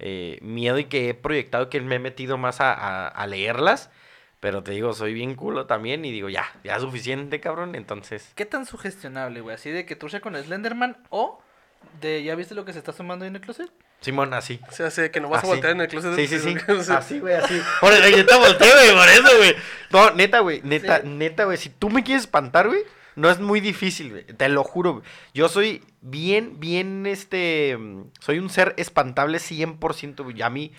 eh, miedo y que he proyectado, que me he metido más a, a- a leerlas. Pero te digo, soy bien culo también y digo, ya, ya es suficiente, cabrón. Entonces, ¿Qué tan sugestionable, güey? ¿Así de que trucha con Slenderman o de ya viste lo que se está sumando ahí en el closet? Simón, así. O sea, sé que no vas Así. a voltear en el closet. Sí, sí, sí. Sea, Así, güey, así. Por eso, neta, volteo, güey, por eso, güey. No, neta, güey, neta, neta, güey. Si tú me quieres espantar, güey, no es muy difícil, güey. Te lo juro, güey. Yo soy bien, bien, este... mm, Soy un ser espantable 100%, güey. A mí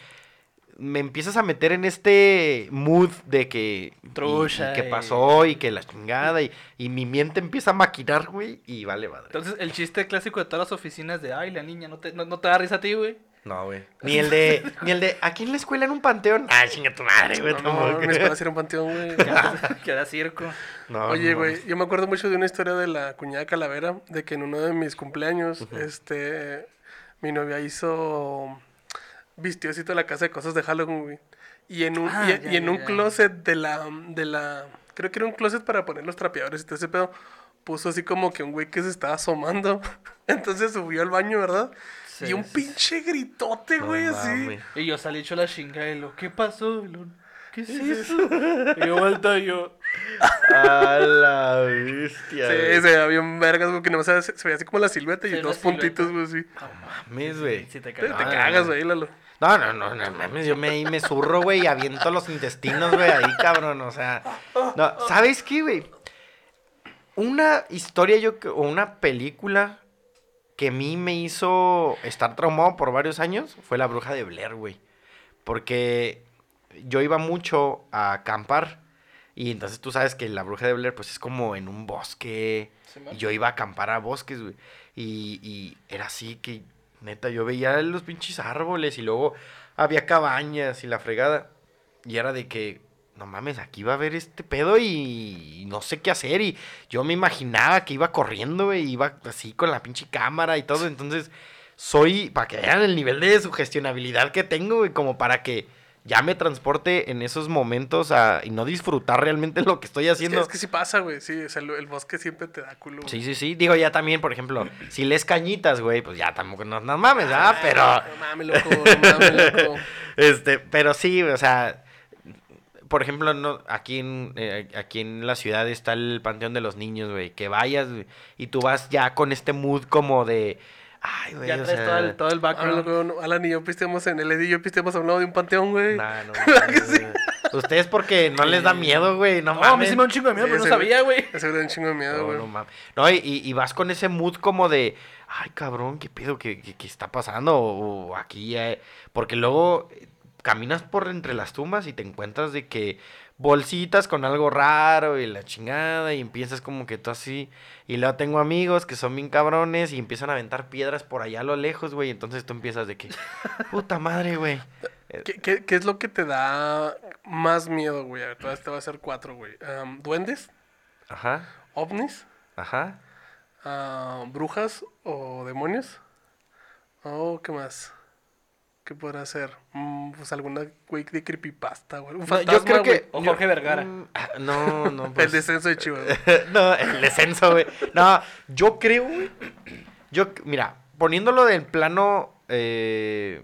me empiezas a meter en este mood de que... y- Trucha Y, que y- pasó y que la chingada y, y mi mente empieza a maquinar, güey, y vale madre. Entonces, el chiste clásico de todas las oficinas de, ay, la niña, ¿no te, no, no te da risa a ti, güey? No, güey. Ni el de... Ni el de... Aquí en la escuela en un panteón. Ah, chinga tu madre, güey. No, tampoco. no, mi escuela era un panteón, güey. que era circo. No, Oye, no güey, yo me acuerdo mucho de una historia de la cuñada Calavera, de que en uno de mis cumpleaños, este, mi novia hizo, vistió así toda la casa de cosas de Halloween, güey. Y en un, Ah, y, ya, y en ya, un ya. closet de la, de la, creo que era un closet para poner los trapeadores y todo ese pedo, puso así como que un güey que se estaba asomando. Entonces subió al baño, ¿verdad? Sí, y un sí, pinche gritote, No güey, así. Y yo salí hecho la chingada y lo, ¿qué pasó? Lo, ¿Qué es eso? y yo vuelta y yo, A la bestia. Sí, güey. se veía bien vergas, güey, que no se, se veía así como la silueta y Sí, dos puntitos, güey, así. Mames, güey. si te Te, te cagas. No. güey, Lalo. No, no, no, no mames, yo me, me zurro, güey, y aviento los intestinos, güey, ahí, cabrón, o sea. No, ¿sabes qué, güey? Una historia yo o una película que a mí me hizo estar traumado por varios años fue La Bruja de Blair, güey. Porque yo iba mucho a acampar y entonces tú sabes que La Bruja de Blair pues es como en un bosque Simón. y yo iba a acampar a bosques, güey. Y, y era así que, neta, yo veía los pinches árboles y luego había cabañas y la fregada. Y era de que, no mames, aquí va a haber este pedo y, y no sé qué hacer. Y yo me imaginaba que iba corriendo, güey, iba así con la pinche cámara y todo. Entonces, soy, para que vean el nivel de sugestionabilidad que tengo, güey, como para que ya me transporte en esos momentos a, y no disfrutar realmente lo que estoy Es que, haciendo. es que sí pasa, güey. Sí, o sea, el, el bosque siempre te da culo. güey. Sí, sí, sí. Digo, ya también, por ejemplo, si lees cañitas, güey, pues ya tampoco no, no mames, ¿verdad? Pero. No mames, loco, no mames, loco. Este, pero sí, o sea, por ejemplo, no, aquí en, eh, aquí en la ciudad está el Panteón de los Niños, güey, que vayas y tú vas ya con este mood como de, ay, güey, Ya o traes sea, todo el, todo el Ah, background. no, Alan y yo pisteamos en el Eddie y yo pisteamos a un lado de un panteón, güey. nah, no, no, Ustedes porque no les da miedo, güey, no No, a mí sí me da un chingo de miedo, Sí, pero no ese sabía, güey. Ese güey da un chingo de miedo, No, güey. no mames. No, y, y- y vas con ese mood como de, ay, cabrón, ¿qué pedo? ¿Qué, qué- qué está pasando? O, o aquí, eh, porque luego eh, caminas por entre las tumbas y te encuentras de que bolsitas con algo raro y la chingada y empiezas como que tú así. Y luego tengo amigos que son bien cabrones y empiezan a aventar piedras por allá a lo lejos, güey. Entonces tú empiezas de que, puta madre, güey. ¿Qué, qué, qué es lo que te da más miedo, güey? A ver, todavía te va a hacer cuatro, güey. ¿Duendes? Ajá, ¿Ovnis? ajá. Ah, ¿Brujas o demonios? Oh, ¿qué más? ¿Qué podrá ser? Mm, pues alguna güey de creepypasta, güey. Un No, fantasma, yo creo que... O yo- Jorge Vergara. Mm, ah, No, no, El pues... descenso de Chivas. no, el descenso, güey. No, yo creo, güey. Yo, mira, poniéndolo del plano. Eh,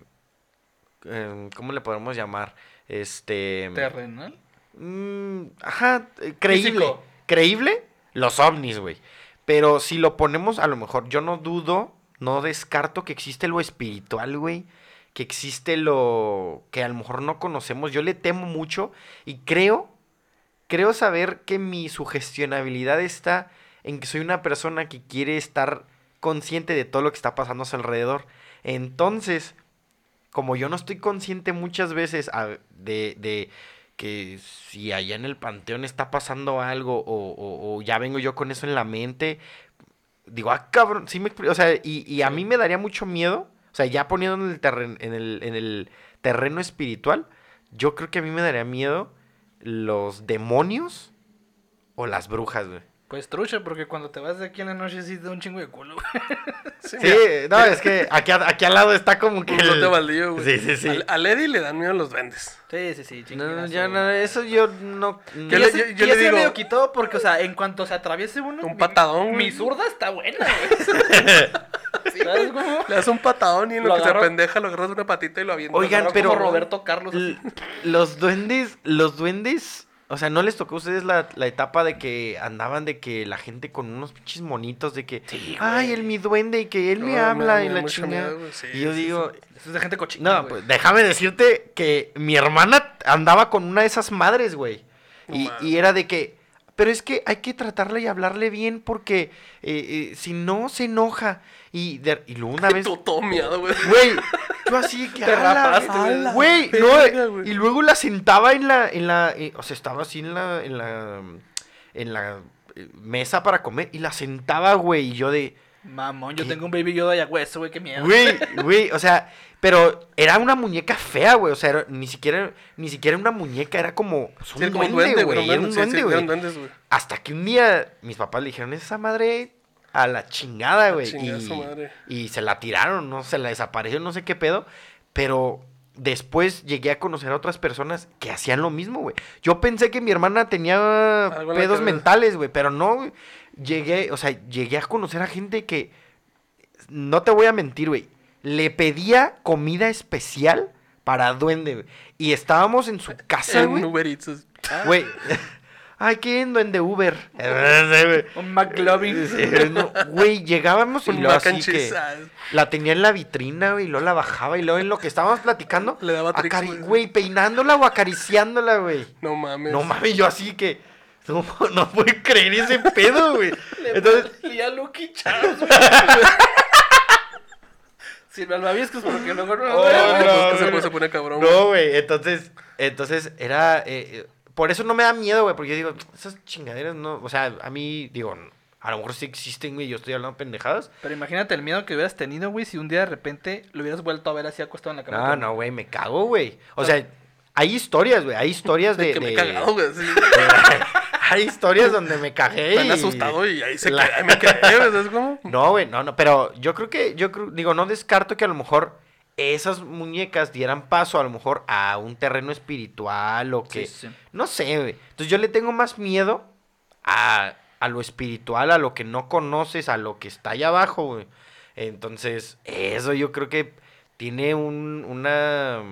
eh, ¿Cómo le podemos llamar? Este. Terrenal. mm, ajá, eh, creíble. Físico. Creíble, los ovnis, güey. Pero si lo ponemos, a lo mejor, yo no dudo, no descarto que existe lo espiritual, güey. Que existe lo que a lo mejor no conocemos. Yo le temo mucho y creo creo saber que mi sugestionabilidad está en que soy una persona que quiere estar consciente de todo lo que está pasando a su alrededor. Entonces, como yo no estoy consciente muchas veces de, de que si allá en el panteón está pasando algo o, o- o ya vengo yo con eso en la mente, digo, ah, cabrón, sí me o sea, y, y a mí me daría mucho miedo, o sea, ya poniendo en el, terren- en el, en el terreno espiritual, yo creo que a mí me daría miedo los demonios o las brujas, güey. Pues trucha, porque cuando te vas de aquí en la noche sí te da un chingo de culo. Sí, Sí, mira, no, es que aquí, a- aquí al lado está como que... un el- baldío, güey. Sí, sí, sí. Al, al Eddie le dan miedo los duendes. Sí, sí, sí, No, ya no, eso yo no... Yo le- yo- yo le digo- medio quitó porque, o sea, en cuanto se atraviese uno... Un mi- patadón, güey. Mi zurda está buena, güey. ¿Sabes cómo? Le das un patadón y en lo, Lo que agarro- se pendeja lo agarras de una patita y lo avientas. Oigan, pero- como Roberto Carlos. los duendes, los duendes, o sea, ¿no les tocó a ustedes la, la etapa de que andaban de que la gente con unos pinches monitos de que, ay, el mi duende y que él me No, me- habla me y la chingada? sí, y yo digo, Eso es de gente cochina, no, pues déjame decirte que mi hermana andaba con una de esas madres, güey. Y, y era de que, pero es que hay que tratarle y hablarle bien porque eh, eh, si no se enoja. Y, de- y luego una vez... Todo, todo miado, güey. Güey, yo así que Te rapaste, güey. no, y luego la sentaba en la, en la, eh, o sea, estaba así en la, en la, en la mesa para comer y la sentaba, güey, y yo de, Mamón, yo ¿Qué? tengo un baby Yoda y a hueso, güey, qué miedo. güey, güey, o sea, pero era una muñeca fea, güey, o sea, era- ni siquiera, ni siquiera una muñeca, era como, Sí, un era como un duende, duende, güey, era un sí, duende, sí, güey. eran duendes, güey. Hasta que un día mis papás le dijeron, esa madre a la chingada, güey. Y, su madre. y se la tiraron, no se la desapareció, no sé qué pedo. Pero después llegué a conocer a otras personas que hacían lo mismo, güey. Yo pensé que mi hermana tenía Algo pedos mentales, güey, pero no, güey. Llegué, o sea, llegué a conocer a gente que, no te voy a mentir, güey, le pedía comida especial para duende, güey. Y estábamos en su casa, En güey. Uber Eats. es- Güey. Ay, qué en duende Uber. Un McLovin. Güey, llegábamos y Un luego así que ah, la tenía en la vitrina, güey, y luego la bajaba y luego en lo que estábamos platicando, Le daba güey, peinándola o acariciándola, güey. No mames. No mames, yo así que no, no puedo creer ese pedo, güey. Entonces, Y a Lucky Charms, güey. Si me malvaviscos porque luego no. Oh. No, no, se se pone cabrón. no, güey, entonces, entonces era, eh, eh, por eso no me da miedo, güey, porque yo digo, esas chingaderas no, o sea, a mí, digo, a lo mejor sí existen, güey, yo estoy hablando pendejadas. Pero imagínate el miedo que hubieras tenido, güey, si un día de repente lo hubieras vuelto a ver así acostado en la cama. No, no, güey, me cago, güey. O sea, hay historias, güey, hay historias de... que me he cagado, güey. hay historias donde me cagué Me han y- asustado y ahí se La- me quedé, ¿sabes cómo? No, güey, no, no, pero yo creo que, yo creo, digo, no descarto que a lo mejor esas muñecas dieran paso a lo mejor a un terreno espiritual o que... Sí, sí. No sé, güey. Entonces yo le tengo más miedo a, a lo espiritual, a lo que no conoces, a lo que está allá abajo, güey. Entonces, eso yo creo que tiene un, una,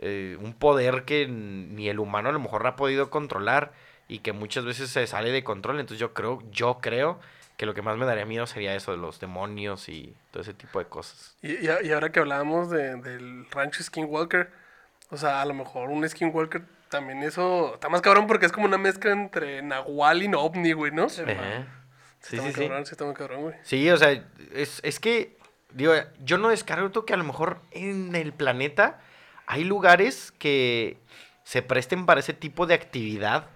eh, un poder que ni el humano a lo mejor ha podido controlar y que muchas veces se sale de control. Entonces yo creo, yo creo que lo que más me daría miedo sería eso de los demonios y todo ese tipo de cosas. Y, y y ahora que hablábamos de- del rancho Skinwalker, o sea, a lo mejor un Skinwalker también eso está más cabrón porque es como una mezcla entre Nahual y OVNI, güey, ¿no? Sí, Ajá. Sí, está sí, cabrón, sí está muy cabrón, güey. Sí, o sea, es, es que, digo, yo no descarto que a lo mejor en el planeta hay lugares que se presten para ese tipo de actividad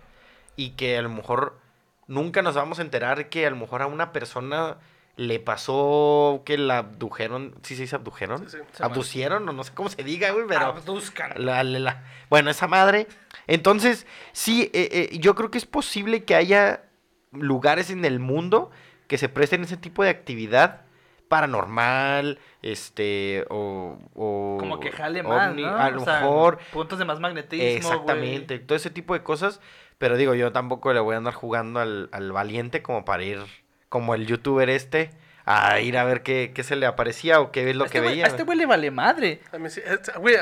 y que a lo mejor nunca nos vamos a enterar que a lo mejor a una persona le pasó que la abdujeron, ¿sí se dice abdujeron? Sí, sí. Abducieron o no sé cómo se diga, güey, pero... Abduzcan. La- la- la- Bueno, esa madre. Entonces, sí, eh, eh, yo creo que es posible que haya lugares en el mundo que se presten ese tipo de actividad paranormal, este, o... o Como que jale más, ovni, ¿no? A O lo sea, mejor, Puntos de más magnetismo, exactamente, todo ese tipo de cosas. Pero digo, yo tampoco le voy a andar jugando al, al valiente como para ir, como el youtuber este, a ir a ver qué, qué se le aparecía o qué es lo este que güey- veía. A este güey le vale madre. A mí sí, güey,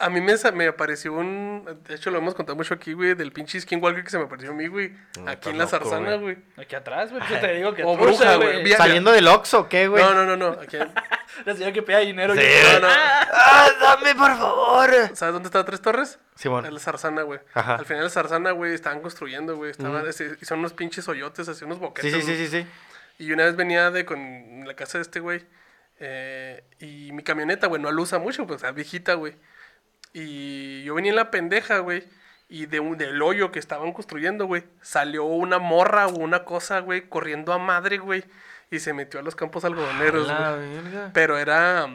a, mí me, me apareció un, de hecho lo hemos contado mucho aquí, güey, del pinche Skinwalker que se me apareció a mí, güey, Mm, aquí en la loco, zarzana, güey. Aquí atrás, güey. Yo te digo que O bruja, güey. ¿Saliendo del Oxxo o qué, güey? No, no, no, no, aquí, La señora que pega dinero. Sí. yo- no, no. ¡Ah, dame, por favor! ¿Sabes dónde está Tres Torres? Simón. En la zarzana, güey. Ajá. Al final de la zarzana, güey, estaban construyendo, güey, estaban, ese- y son unos pinches hoyotes, así unos boquetes. Sí, sí, sí, sí, sí. Y una vez venía de con la casa de este güey. eh, y mi camioneta, güey, no la usa mucho, pues es viejita, güey. Y yo venía en la pendeja, güey. Y de un, del hoyo que estaban construyendo, güey, salió una morra o una cosa, güey, corriendo a madre, güey. Y se metió a los campos algodoneros, güey. Pero era.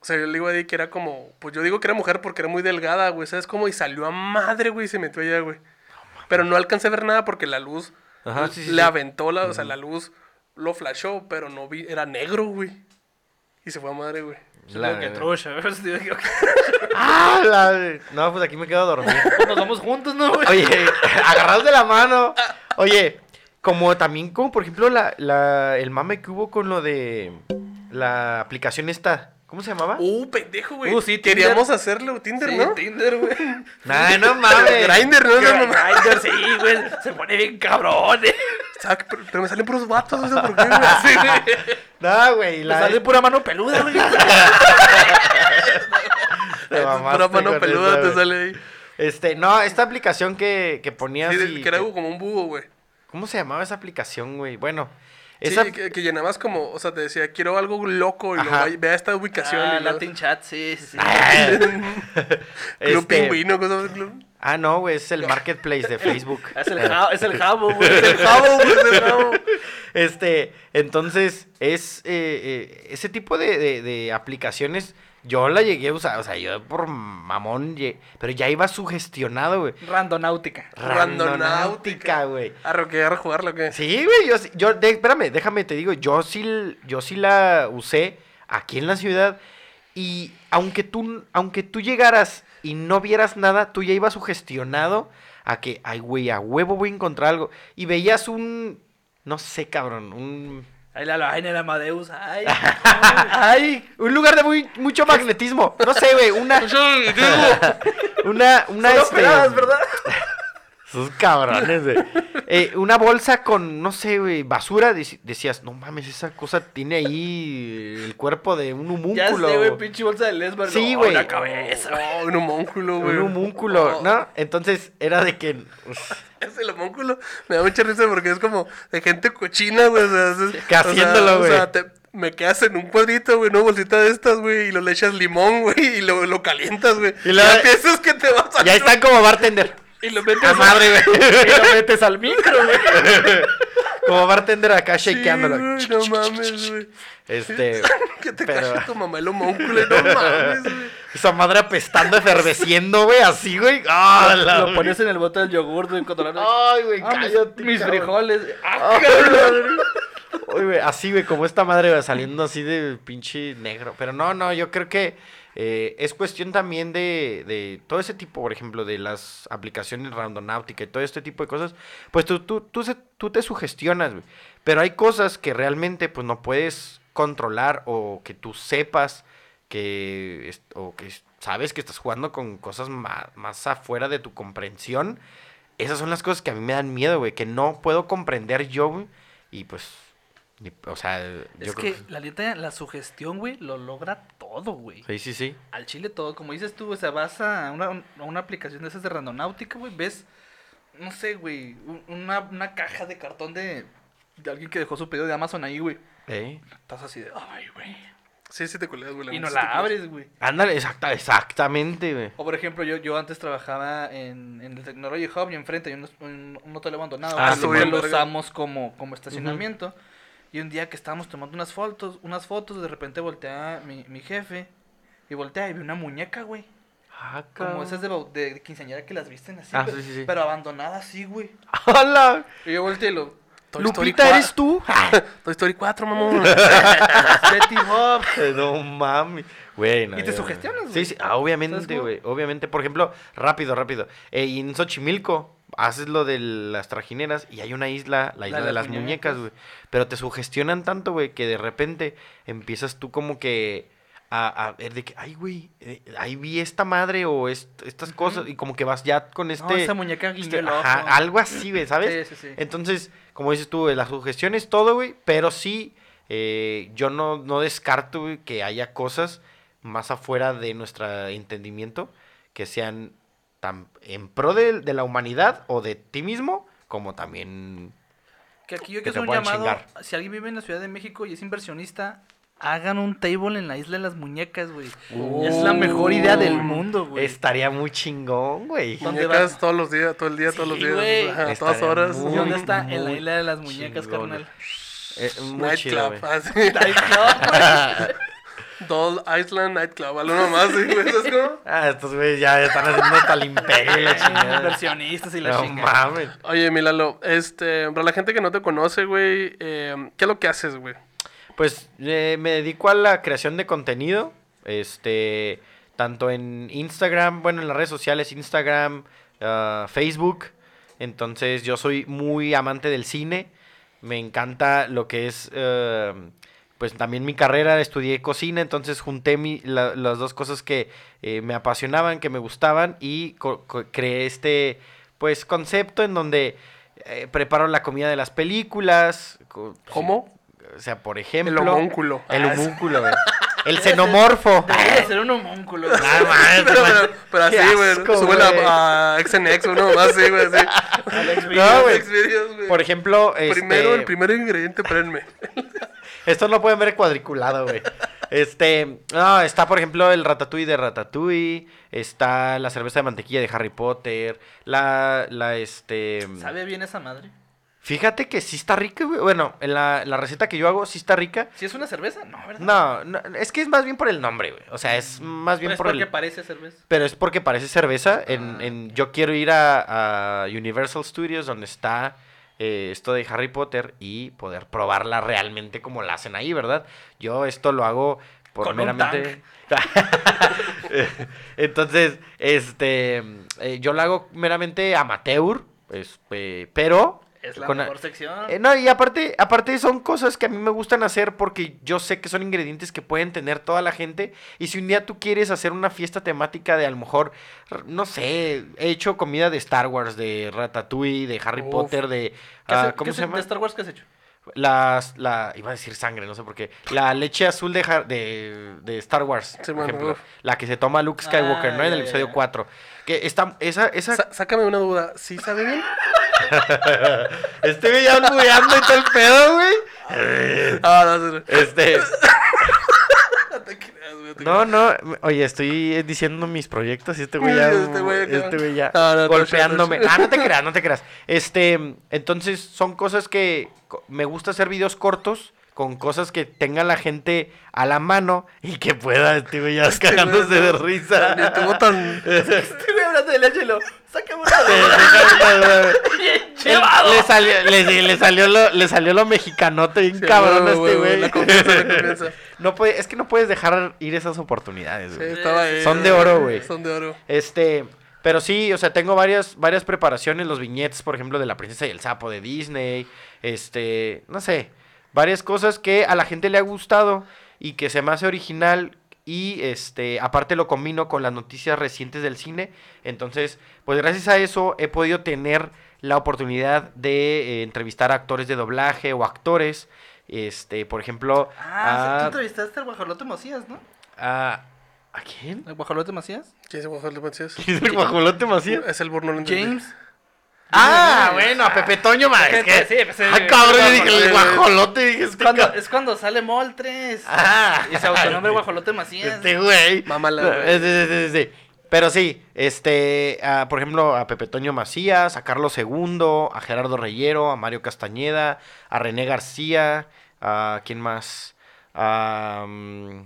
O sea, yo le digo ahí que era como. Pues yo digo que era mujer porque era muy delgada, güey. ¿Sabes cómo? Y salió a madre, güey, y se metió allá, güey. Pero no alcancé a ver nada porque la luz Ajá, sí, sí, le sí. aventó la, o sea, la luz lo flashó, pero no vi, era negro, güey. Y se fue a madre, güey. La que trucha. ¡Ah, la No, pues aquí me quedo dormido. Nos vamos juntos, ¿no, güey? Oye, agarrados de la mano. Oye, como también, como por ejemplo, la, la, el mame que hubo con lo de la aplicación esta. ¿Cómo se llamaba? Uh, pendejo, güey. Uh, sí, Tinder. Queríamos hacerlo Tinder, Sí, ¿no? Tinder, güey. Nah, no mames. Grindr, ¿no? No, no, no. Grindr, sí, güey. Se pone bien cabrón, eh. Pero, pero me salen puros vatos, no sé por qué, güey. Así, güey. No, güey. La sale pura mano peluda, güey. Pura mano peluda te sale ahí. Este, no, esta aplicación que, que ponías. Sí, y que era que- como un búho, güey. ¿Cómo se llamaba esa aplicación, güey? Bueno, Sí, esa. que, que llenabas como, o sea, te decía, quiero algo loco y Ajá. luego vea esta ubicación Ah, y luego- Latin Chat, sí, sí, sí. Club este, Pingüino, cosas club. Ah, no, güey, es el marketplace de Facebook. Es el, ja- es el jabo, güey. Es el jabo, güey. Es el jabo. Este, entonces, es eh, eh, ese tipo de, de- de aplicaciones. Yo la llegué a usar, o sea, yo por mamón, pero ya iba sugestionado, güey. Randonáutica. Randonáutica, güey. Arro, que a jugarlo, ¿qué? Sí, güey, yo, sí- yo de- espérame, déjame, te digo, yo sí, yo sí la usé aquí en la ciudad y aunque tú, aunque tú llegaras y no vieras nada, tú ya ibas sugestionado a que, ay, güey, a huevo voy a encontrar algo. Y veías un, no sé, cabrón, un... Ahí la en el Amadeus. Ay. Ay, un lugar de muy, mucho magnetismo. No sé, güey, una, una, una, Son este... operadas, ¿verdad? Sus cabrones, güey. Eh, una bolsa con, no sé, güey, basura. decías, no mames, esa cosa tiene ahí el cuerpo de un Ya sé, homúnculo. güey, pinche bolsa de lesbar. Sí, no, güey. La cabeza. Oh, un homúnculo, güey. un homúnculo, Oh, ¿no? Entonces era de que. Es el homúnculo. Me da mucha risa porque es como de gente cochina, güey. O sea, es- Que o sea, haciéndolo, O sea, güey. te- me quedas en un cuadrito, güey, una bolsita de estas, güey, y lo le echas limón, güey, y lo, lo calientas, güey. Y Y luego- ya piensas que te vas a... Ya están como bartender. Y lo metes A madre, güey. Y lo metes al micro, güey. Como bartender acá Sí, shakeándolo. güey, no mames, güey. Este. Que te Pero- cache tu mamá el homúnculo, no mames, güey. Esa madre apestando, eferveciendo, güey, así, güey. ¡Ah, la Lo pones en el bote del yogur, güey, cuando la Ay, güey, Ah, mis- cállate. Mis cabrón. frijoles. Ah, Ah, cabrón. Uy, güey, así, güey, como esta madre güey, saliendo así de pinche negro. Pero no, no, yo creo que eh, es cuestión también de, de todo ese tipo, por ejemplo, de las aplicaciones randonáutica y todo este tipo de cosas. Pues tú, tú, tú, se- tú te sugestionas, güey. Pero hay cosas que realmente pues no puedes controlar o que tú sepas que, o que sabes que estás jugando con cosas ma- más, afuera de tu comprensión. Esas son las cosas que a mí me dan miedo, güey, que no puedo comprender yo, güey. Y pues, o sea, yo Es creo que la neta, la sugestión, güey, lo logra todo, güey. Sí, sí, sí. Al chile todo, como dices tú, o sea, vas a una, a una aplicación de esas de randonáutica, güey, ves, no sé, güey, un- una, una caja de cartón de, de alguien que dejó su pedido de Amazon ahí, güey. ¿Eh? Estás así de, ay, güey. Sí, sí te culeas, güey. Y no la abres, güey. Ándale, exacta, exactamente, güey. O por ejemplo, yo, yo antes trabajaba en, en el Technology Hub y enfrente hay un, un, un hotel abandonado Ah, que sí, lo usamos como, como estacionamiento. Y un día que estábamos tomando unas fotos, unas fotos, de repente voltea mi, mi jefe y voltea y ve una muñeca, güey. Ah, Como esas de, de, de quinceañera que las visten así, Ah, pero, sí, sí, sí. pero abandonada así, güey. ¡Hola! Y yo volteé y lo... Toy Story Lupita, ¿eres tú? Toy Story 4, mamón. Betty Bob. no mami. Güey, no, Y te sugestionas, Sí, güey. sí, ah, ¿Sabes obviamente, güey. Obviamente, por ejemplo, rápido, rápido. Eh, y en Xochimilco haces lo de las trajineras y hay una isla, la isla de de las muñecas, güey. Pero te sugestionan tanto, güey, que de repente empiezas tú como que a, a ver de que, ay, güey, eh, ahí vi esta madre o est- estas cosas y como que vas ya con este... No, esa muñeca este, ajá, algo así, güey, ¿sabes? Sí, sí, sí. Entonces, como dices tú, la sugestión es todo, güey, pero sí, eh, yo no, no descarto, güey, que haya cosas más afuera de nuestro entendimiento que sean tan en pro de, de la humanidad o de ti mismo, como también... Que aquí yo que te es un llamado, chingar. si alguien vive en la Ciudad de México y es inversionista, hagan un table en la isla de las muñecas, güey. es la mejor idea del mundo, güey. Estaría muy chingón, güey. ¿Dónde Muñecas va? todos los días, todo el día, todos los días. Estaría todas horas. ¿Y muy- dónde está? En la isla de las muñecas, chingón, carnal. Eh, muy chido, Nightclub. güey. así. Doll Island Nightclub. Algo nomás, sí, güey. ¿Sabes cómo? Ah, estos güeyes ya están haciendo hasta el imperio y la chingada. Inversionistas y la No chingada. mames. Oye, Milalo, este, para la gente que no te conoce, güey, eh, ¿qué es lo que haces, güey? Pues eh, me dedico a la creación de contenido, este, tanto en Instagram, bueno, en las redes sociales, Instagram, ah, Facebook. Entonces yo soy muy amante del cine, me encanta lo que es, eh, pues también mi carrera, estudié cocina, entonces junté mi- la- las dos cosas que eh, me apasionaban, que me gustaban y co- co- creé este, pues, concepto en donde eh, preparo la comida de las películas. co- ¿Cómo? o sea, por El ejemplo. homúnculo. El Ah, homúnculo, güey. El xenomorfo. Debería ser un homúnculo. güey. Mames, Pero, pero, pero Qué así, güey. güey. a, a XNX, uno más, sí, güey. Sí. No, güey. Por ejemplo, Primero, este, el primer ingrediente, espérenme. Esto lo pueden ver cuadriculado, güey. Este, no, está por ejemplo el ratatouille de Ratatouille, está la cerveza de mantequilla de Harry Potter, la, la, este... ¿Sabe bien esa madre? Fíjate que sí está rica, güey. Bueno, en la, la receta que yo hago sí está rica. ¿Si es una cerveza? No, ¿verdad? No, no, es que es más bien por el nombre, güey. O sea, es más bien es por porque el... parece cerveza. Pero es porque parece cerveza. En, Ah. en- yo quiero ir a, a Universal Studios, donde está eh, esto de Harry Potter, y poder probarla realmente como la hacen ahí, ¿verdad? Yo esto lo hago por Con meramente. Entonces, este, eh, yo lo hago meramente amateur, pues, eh, pero Es la con- mejor sección. eh, no, y aparte, aparte son cosas que a mí me gustan hacer porque yo sé que son ingredientes que pueden tener toda la gente. Y si un día tú quieres hacer una fiesta temática de a lo mejor, no sé, he hecho comida de Star Wars, de Ratatouille, de Harry Uf. Potter, de... ¿Qué ah, hace- ¿Cómo qué se llama? ¿De Star Wars qué has hecho? Las, la, iba a decir sangre, no sé por qué. La leche azul de, de, de Star Wars, Sí, por bueno, ejemplo. uf. La que se toma Luke Skywalker, Ah, ¿no? En el episodio ya. 4. Que está, esa, esa... Sa- sácame una duda. ¿Sí sabe bien? Estoy ya bugueando y el pedo, güey. Ah, no, Este... no te creas, güey. te No, no, oye, estoy diciendo mis proyectos y este güey ya, Este güey acá. este güey ya No, no, no, golpeándome. Ah, no te creas, no te creas. Este, entonces son cosas que me gusta hacer videos cortos con cosas que tenga la gente a la mano y que pueda, este güey, ya cagándose de risa. Estuvo tan. Estoy hablando del. Sácame una Sí, sí, llevado. le, salió, le, le salió lo, le salió lo mexicanote bien Sí, cabrón a este güey, güey. la confianza, la confianza. No puede, es que no puedes dejar ir esas oportunidades, Sí, güey. estaba ahí, Son de oro, güey. Son de oro. Este, pero sí, o sea, tengo varias, varias preparaciones, los viñetes, por ejemplo, de La Princesa y el Sapo de Disney, este, no sé, varias cosas que a la gente le ha gustado y que se me hace original y este, aparte lo combino con las noticias recientes del cine, entonces, pues gracias a eso he podido tener la oportunidad de eh, entrevistar a actores de doblaje o actores, este, por ejemplo, Ah, sí, tú a, entrevistaste al guajolote Macías, ¿no? a, ¿a quién? ¿El guajolote Macías? ¿Quién bajó el Macías? ¿Es el guajolote Macías? Es el burno, no entendí. James. Ah, bueno, a Pepe Toño, ma, es que- Sí, pues, sí, Ah, cabrón, yo dije el guajolote. dije, Es cuando, ca- es cuando sale Moltres. Ah, Y se autonombre guajolote Macías. Este güey. Sí, sí, sí, sí. Pero sí, este, a, por ejemplo, a Pepe Toño Macías, a Carlos II, a Gerardo Reyero, a Mario Castañeda, a René García, a quién más, a, mm,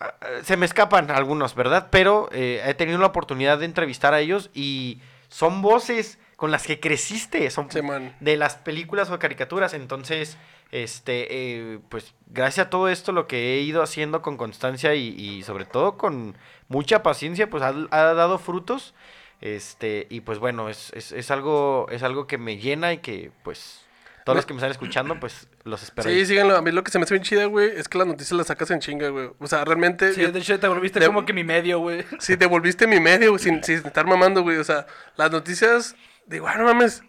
a- se me escapan algunos, ¿verdad? Pero eh, he tenido la oportunidad de entrevistar a ellos y son voces con las que creciste, son Sí, de las películas o caricaturas. Entonces, este, eh, pues gracias a todo esto, lo que he ido haciendo con constancia y, y sobre todo con mucha paciencia, pues ha, ha dado frutos. Este, y pues bueno, es, es, es algo, es algo que me llena y que pues todos los que me están escuchando, pues los espero. Sí, ahí. síganlo. A mí lo que se me hace bien chida, güey, es que las noticias las sacas en chinga, güey. O sea, realmente. Sí, yo- de hecho te volviste de- como que mi medio, güey. Sí, devolviste mi medio, güey, sin, sin estar mamando, güey. O sea, las noticias, digo, ah, no mames,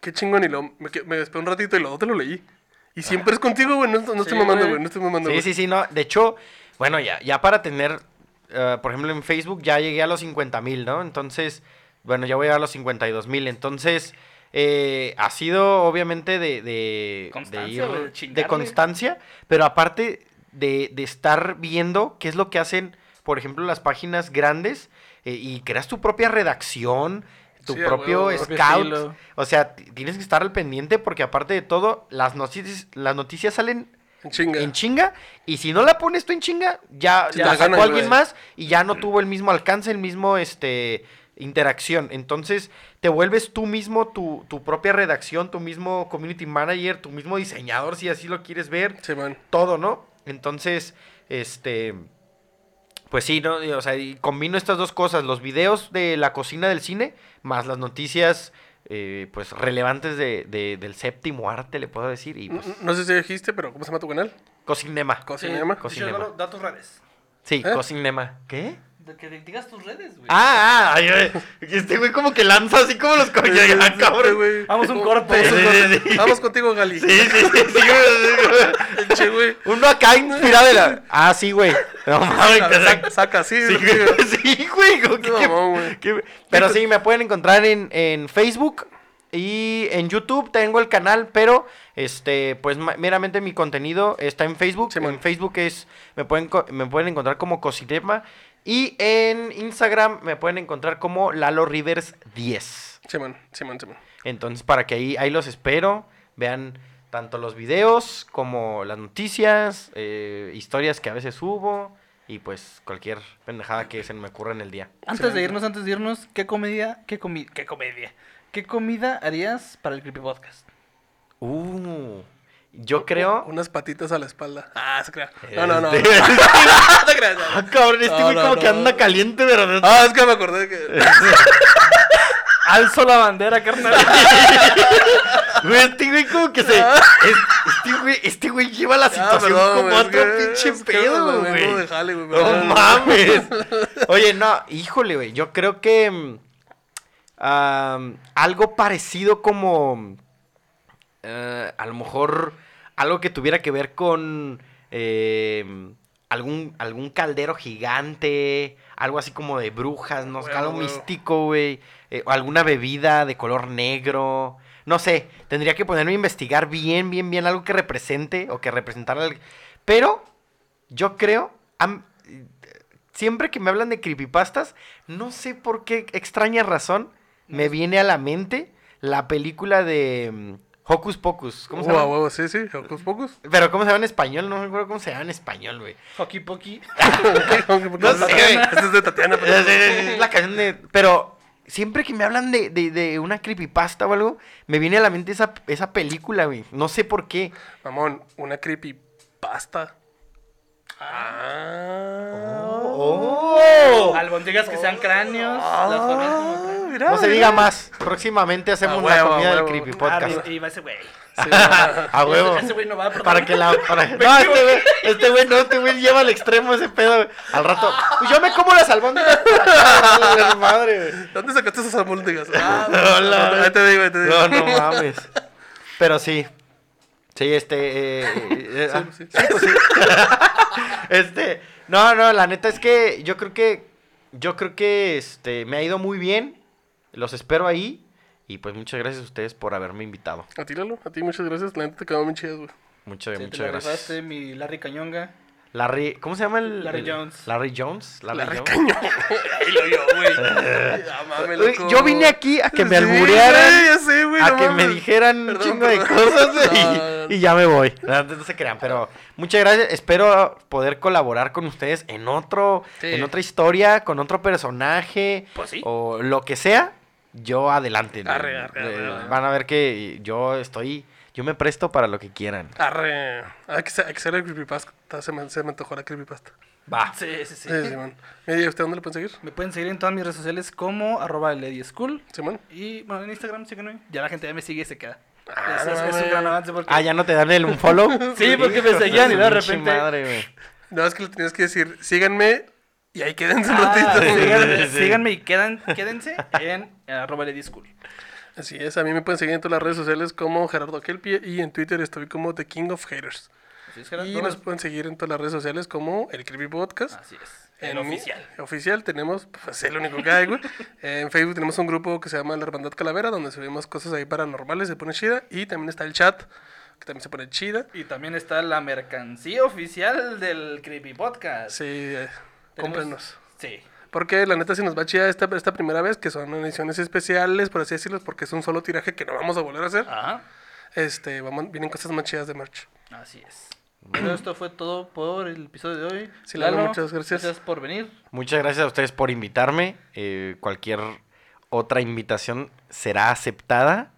qué chingón. Y lo, me, me despedí un ratito y luego te lo leí. Y siempre es contigo, güey. No, no Sí, estoy mamando, güey. No estoy mamando, Sí, güey. sí, sí, no. De hecho, bueno, ya, ya para tener, eh, por ejemplo, en Facebook ya llegué a los 50 mil, ¿no? Entonces, bueno, ya voy a los 52 mil. Entonces, eh, ha sido obviamente de, de, Constancia, de, ir- de constancia, pero aparte de, de estar viendo qué es lo que hacen, por ejemplo, las páginas grandes eh, y creas tu propia redacción. Tu Sí, propio huevo, scout. O sea, tienes que estar al pendiente porque aparte de todo, las noticias, las noticias salen En chinga. en chinga. Y si no la pones tú en chinga, ya la sacó alguien güey. más y ya no tuvo el mismo alcance, el mismo este interacción. Entonces, te vuelves tú mismo tu, tu propia redacción, tu mismo community manager, tu mismo diseñador, si así lo quieres ver. Sí, man. Todo, ¿no? Entonces, este. Pues sí, ¿no? O sea, y combino estas dos cosas, los videos de la cocina del cine, más las noticias, eh, pues, relevantes de, de- del séptimo arte, le puedo decir, y pues, No, no sé si dijiste, pero ¿cómo se llama tu canal? Cocinema. Cocinema. Cocinema. Da tus redes. Sí, ¿Eh? Cocinema. ¿Qué? Que digas tus redes, güey. Ah, ah, ay, ay, este güey como que lanza así como los coños. Sí, sí, cabrón. güey. Vamos un corte. Sí, corte. sí, sí. Vamos contigo, Gali. Sí, sí, sí, sí, güey. Uno acá inspirado de la. Ah, sí, güey. No mames, Saca, saca, sí. Sí, güey. güey, sí, güey. como que- Qué mamón, güey. que- Pero sí, me pueden encontrar en, en Facebook y en YouTube tengo el canal, pero este, pues meramente mi contenido está en Facebook. Sí, en Facebook es, me pueden, me pueden encontrar como Cocinema y en Instagram me pueden encontrar como Lalo Rivers 10. Simón, Simón, Simón. Entonces, para que ahí, ahí los espero, vean tanto los videos como las noticias, eh, historias que a veces subo y pues cualquier pendejada que se me ocurra en el día. Antes de irnos, antes de irnos, ¿qué comedia, qué comi qué comedia, qué comida harías para el creepy podcast? Uh, yo creo... Unas patitas a la espalda. Ah, se crea. No, no, no. Este- No. Ah, cabrón, este No, güey no, como no. que anda caliente, ¿verdad? Ah, es que me acordé que. Alzo la bandera, carnal. Güey, este güey como que se... es- este, güey, este güey lleva la Ah, situación perdón, como es otro que- pinche es que pedo, güey. No mames. Oye, no, híjole, güey. Yo creo que am, algo parecido como eh, a lo mejor algo que tuviera que ver con eh, algún algún caldero gigante, algo así como de brujas, no algo místico, güey, eh, alguna bebida de color negro. No sé, tendría que ponerme a investigar bien, bien, bien algo que represente o que representara. Pero yo creo, am- siempre que me hablan de creepypastas, no sé por qué extraña razón me viene a la mente la película de mm, Hocus Pocus. ¿Cómo se Uh, a llama? huevo, sí, sí, Hocus Pocus. Pero ¿cómo se llama en español? No me acuerdo cómo se llama en español, güey. Hockey Pocky. No sé, güey. Este es de Tatiana. pero- Es, es- es la canción de... Pero siempre que me hablan de, de, de una creepypasta o algo, me viene a la mente esa, esa película, güey. No sé por qué. Mamón, una creepypasta. Ah. ¡Oh! Albondigas que sean cráneos. las formas como Ah, No se diga más. Próximamente hacemos A la huevo, comida del creepy Ah, podcast. y va ese güey. Sí, no. A huevo. Ese güey no va. Para que la. Para... No, este güey, este güey no, este güey lleva al extremo ese pedo. güey. Al rato. Pues yo me como las albóndigas. madre, güey. ¿Dónde sacaste esas albóndigas? Ah, Hola. ahí te digo, ahí te digo. No, no mames. Pero sí. Sí, este. eh, eh, ah, sí. sí, pues sí. este. No, no, la neta es que yo creo que. Yo creo que este me ha ido muy bien. Los espero ahí. Y pues muchas gracias a ustedes por haberme invitado. A ti, Lalo, a ti muchas gracias. La neta te quedó muy chido, güey. Muchas, Sí, te muchas la gracias. rifaste, mi Larry Cañonga. Larry, ¿cómo se llama el? Larry el- Jones. Larry Jones. Larry, La Jones. recañó. Ahí lo yo, güey. Loco. yo vine aquí a que me Sí, alburearan. ya sé, güey, a no que me dijeran un Perdón, chingo de cosas y, No. y ya me voy. No, no se crean, pero muchas gracias. Espero poder colaborar con ustedes en otro, Sí. en otra historia, con otro personaje Pues sí. o lo que sea. Yo adelante. Arre, arre, arre, Eh, arre. Van a ver que yo estoy, yo me presto para lo que quieran. Arre. Hay que, hay que ser el creepypasta. Se me, se me antojó la creepypasta. Va. Sí, sí, sí. Sí, Simón. Mira, ¿y usted dónde lo pueden seguir? Me pueden seguir en todas mis redes sociales como arroba Lady School. Simón. Y bueno, en Instagram síguenme. Ya la gente ya me sigue y se queda. Ah, es, no es- es un gran avance porque. Ah, ya no te dan el un follow. Sí, porque me seguían y de repente. madre, güey. No, es que le tenías que decir, síganme y ahí quédense un Ah, ratito. síganme, Sí. síganme y quedan, quédense en eh, arroba Lady School. Así es, a mí me pueden seguir en todas las redes sociales como Gerardo Kelpie y en Twitter estoy como The King of Haters. Así es, Gerardo. Y nos pueden seguir en todas las redes sociales como El Creepy Podcast. Así es. En El oficial. Oficial tenemos, pues es el único que hay, güey. en Facebook tenemos un grupo que se llama La Hermandad Calavera, donde subimos cosas ahí paranormales, se pone chida. Y también está el chat, que también se pone chida. Y también está la mercancía oficial del Creepy Podcast. Sí, eh, cómprenos. Sí. Porque la neta se nos va chida esta, esta primera vez, que son ediciones especiales, por así decirlo, porque es un solo tiraje que no vamos a volver a hacer. Ajá. Este, vamos, vienen cosas más chidas de merch. Así es. Pero esto fue todo por el episodio de hoy. Sí, Lalo, muchas gracias. Gracias por venir. Muchas gracias a ustedes por invitarme. Eh, cualquier otra invitación será aceptada.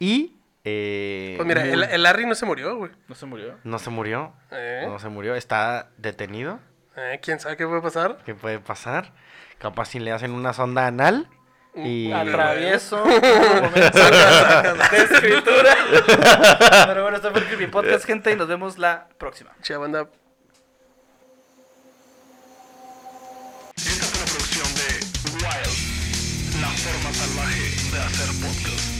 Y. eh, Pues mira, el, el Larry no se murió, güey. No se murió. No se murió. ¿Eh? No se murió. Está detenido. Eh, ¿Quién sabe qué puede pasar? ¿Qué puede pasar? Capaz si le hacen una sonda anal. Y. Atravieso. de escritura. Pero bueno, esto fue el Creepy Podcast, gente, y nos vemos la próxima. Chida banda. Esta fue una producción de Wild, la forma salvaje de hacer podcast.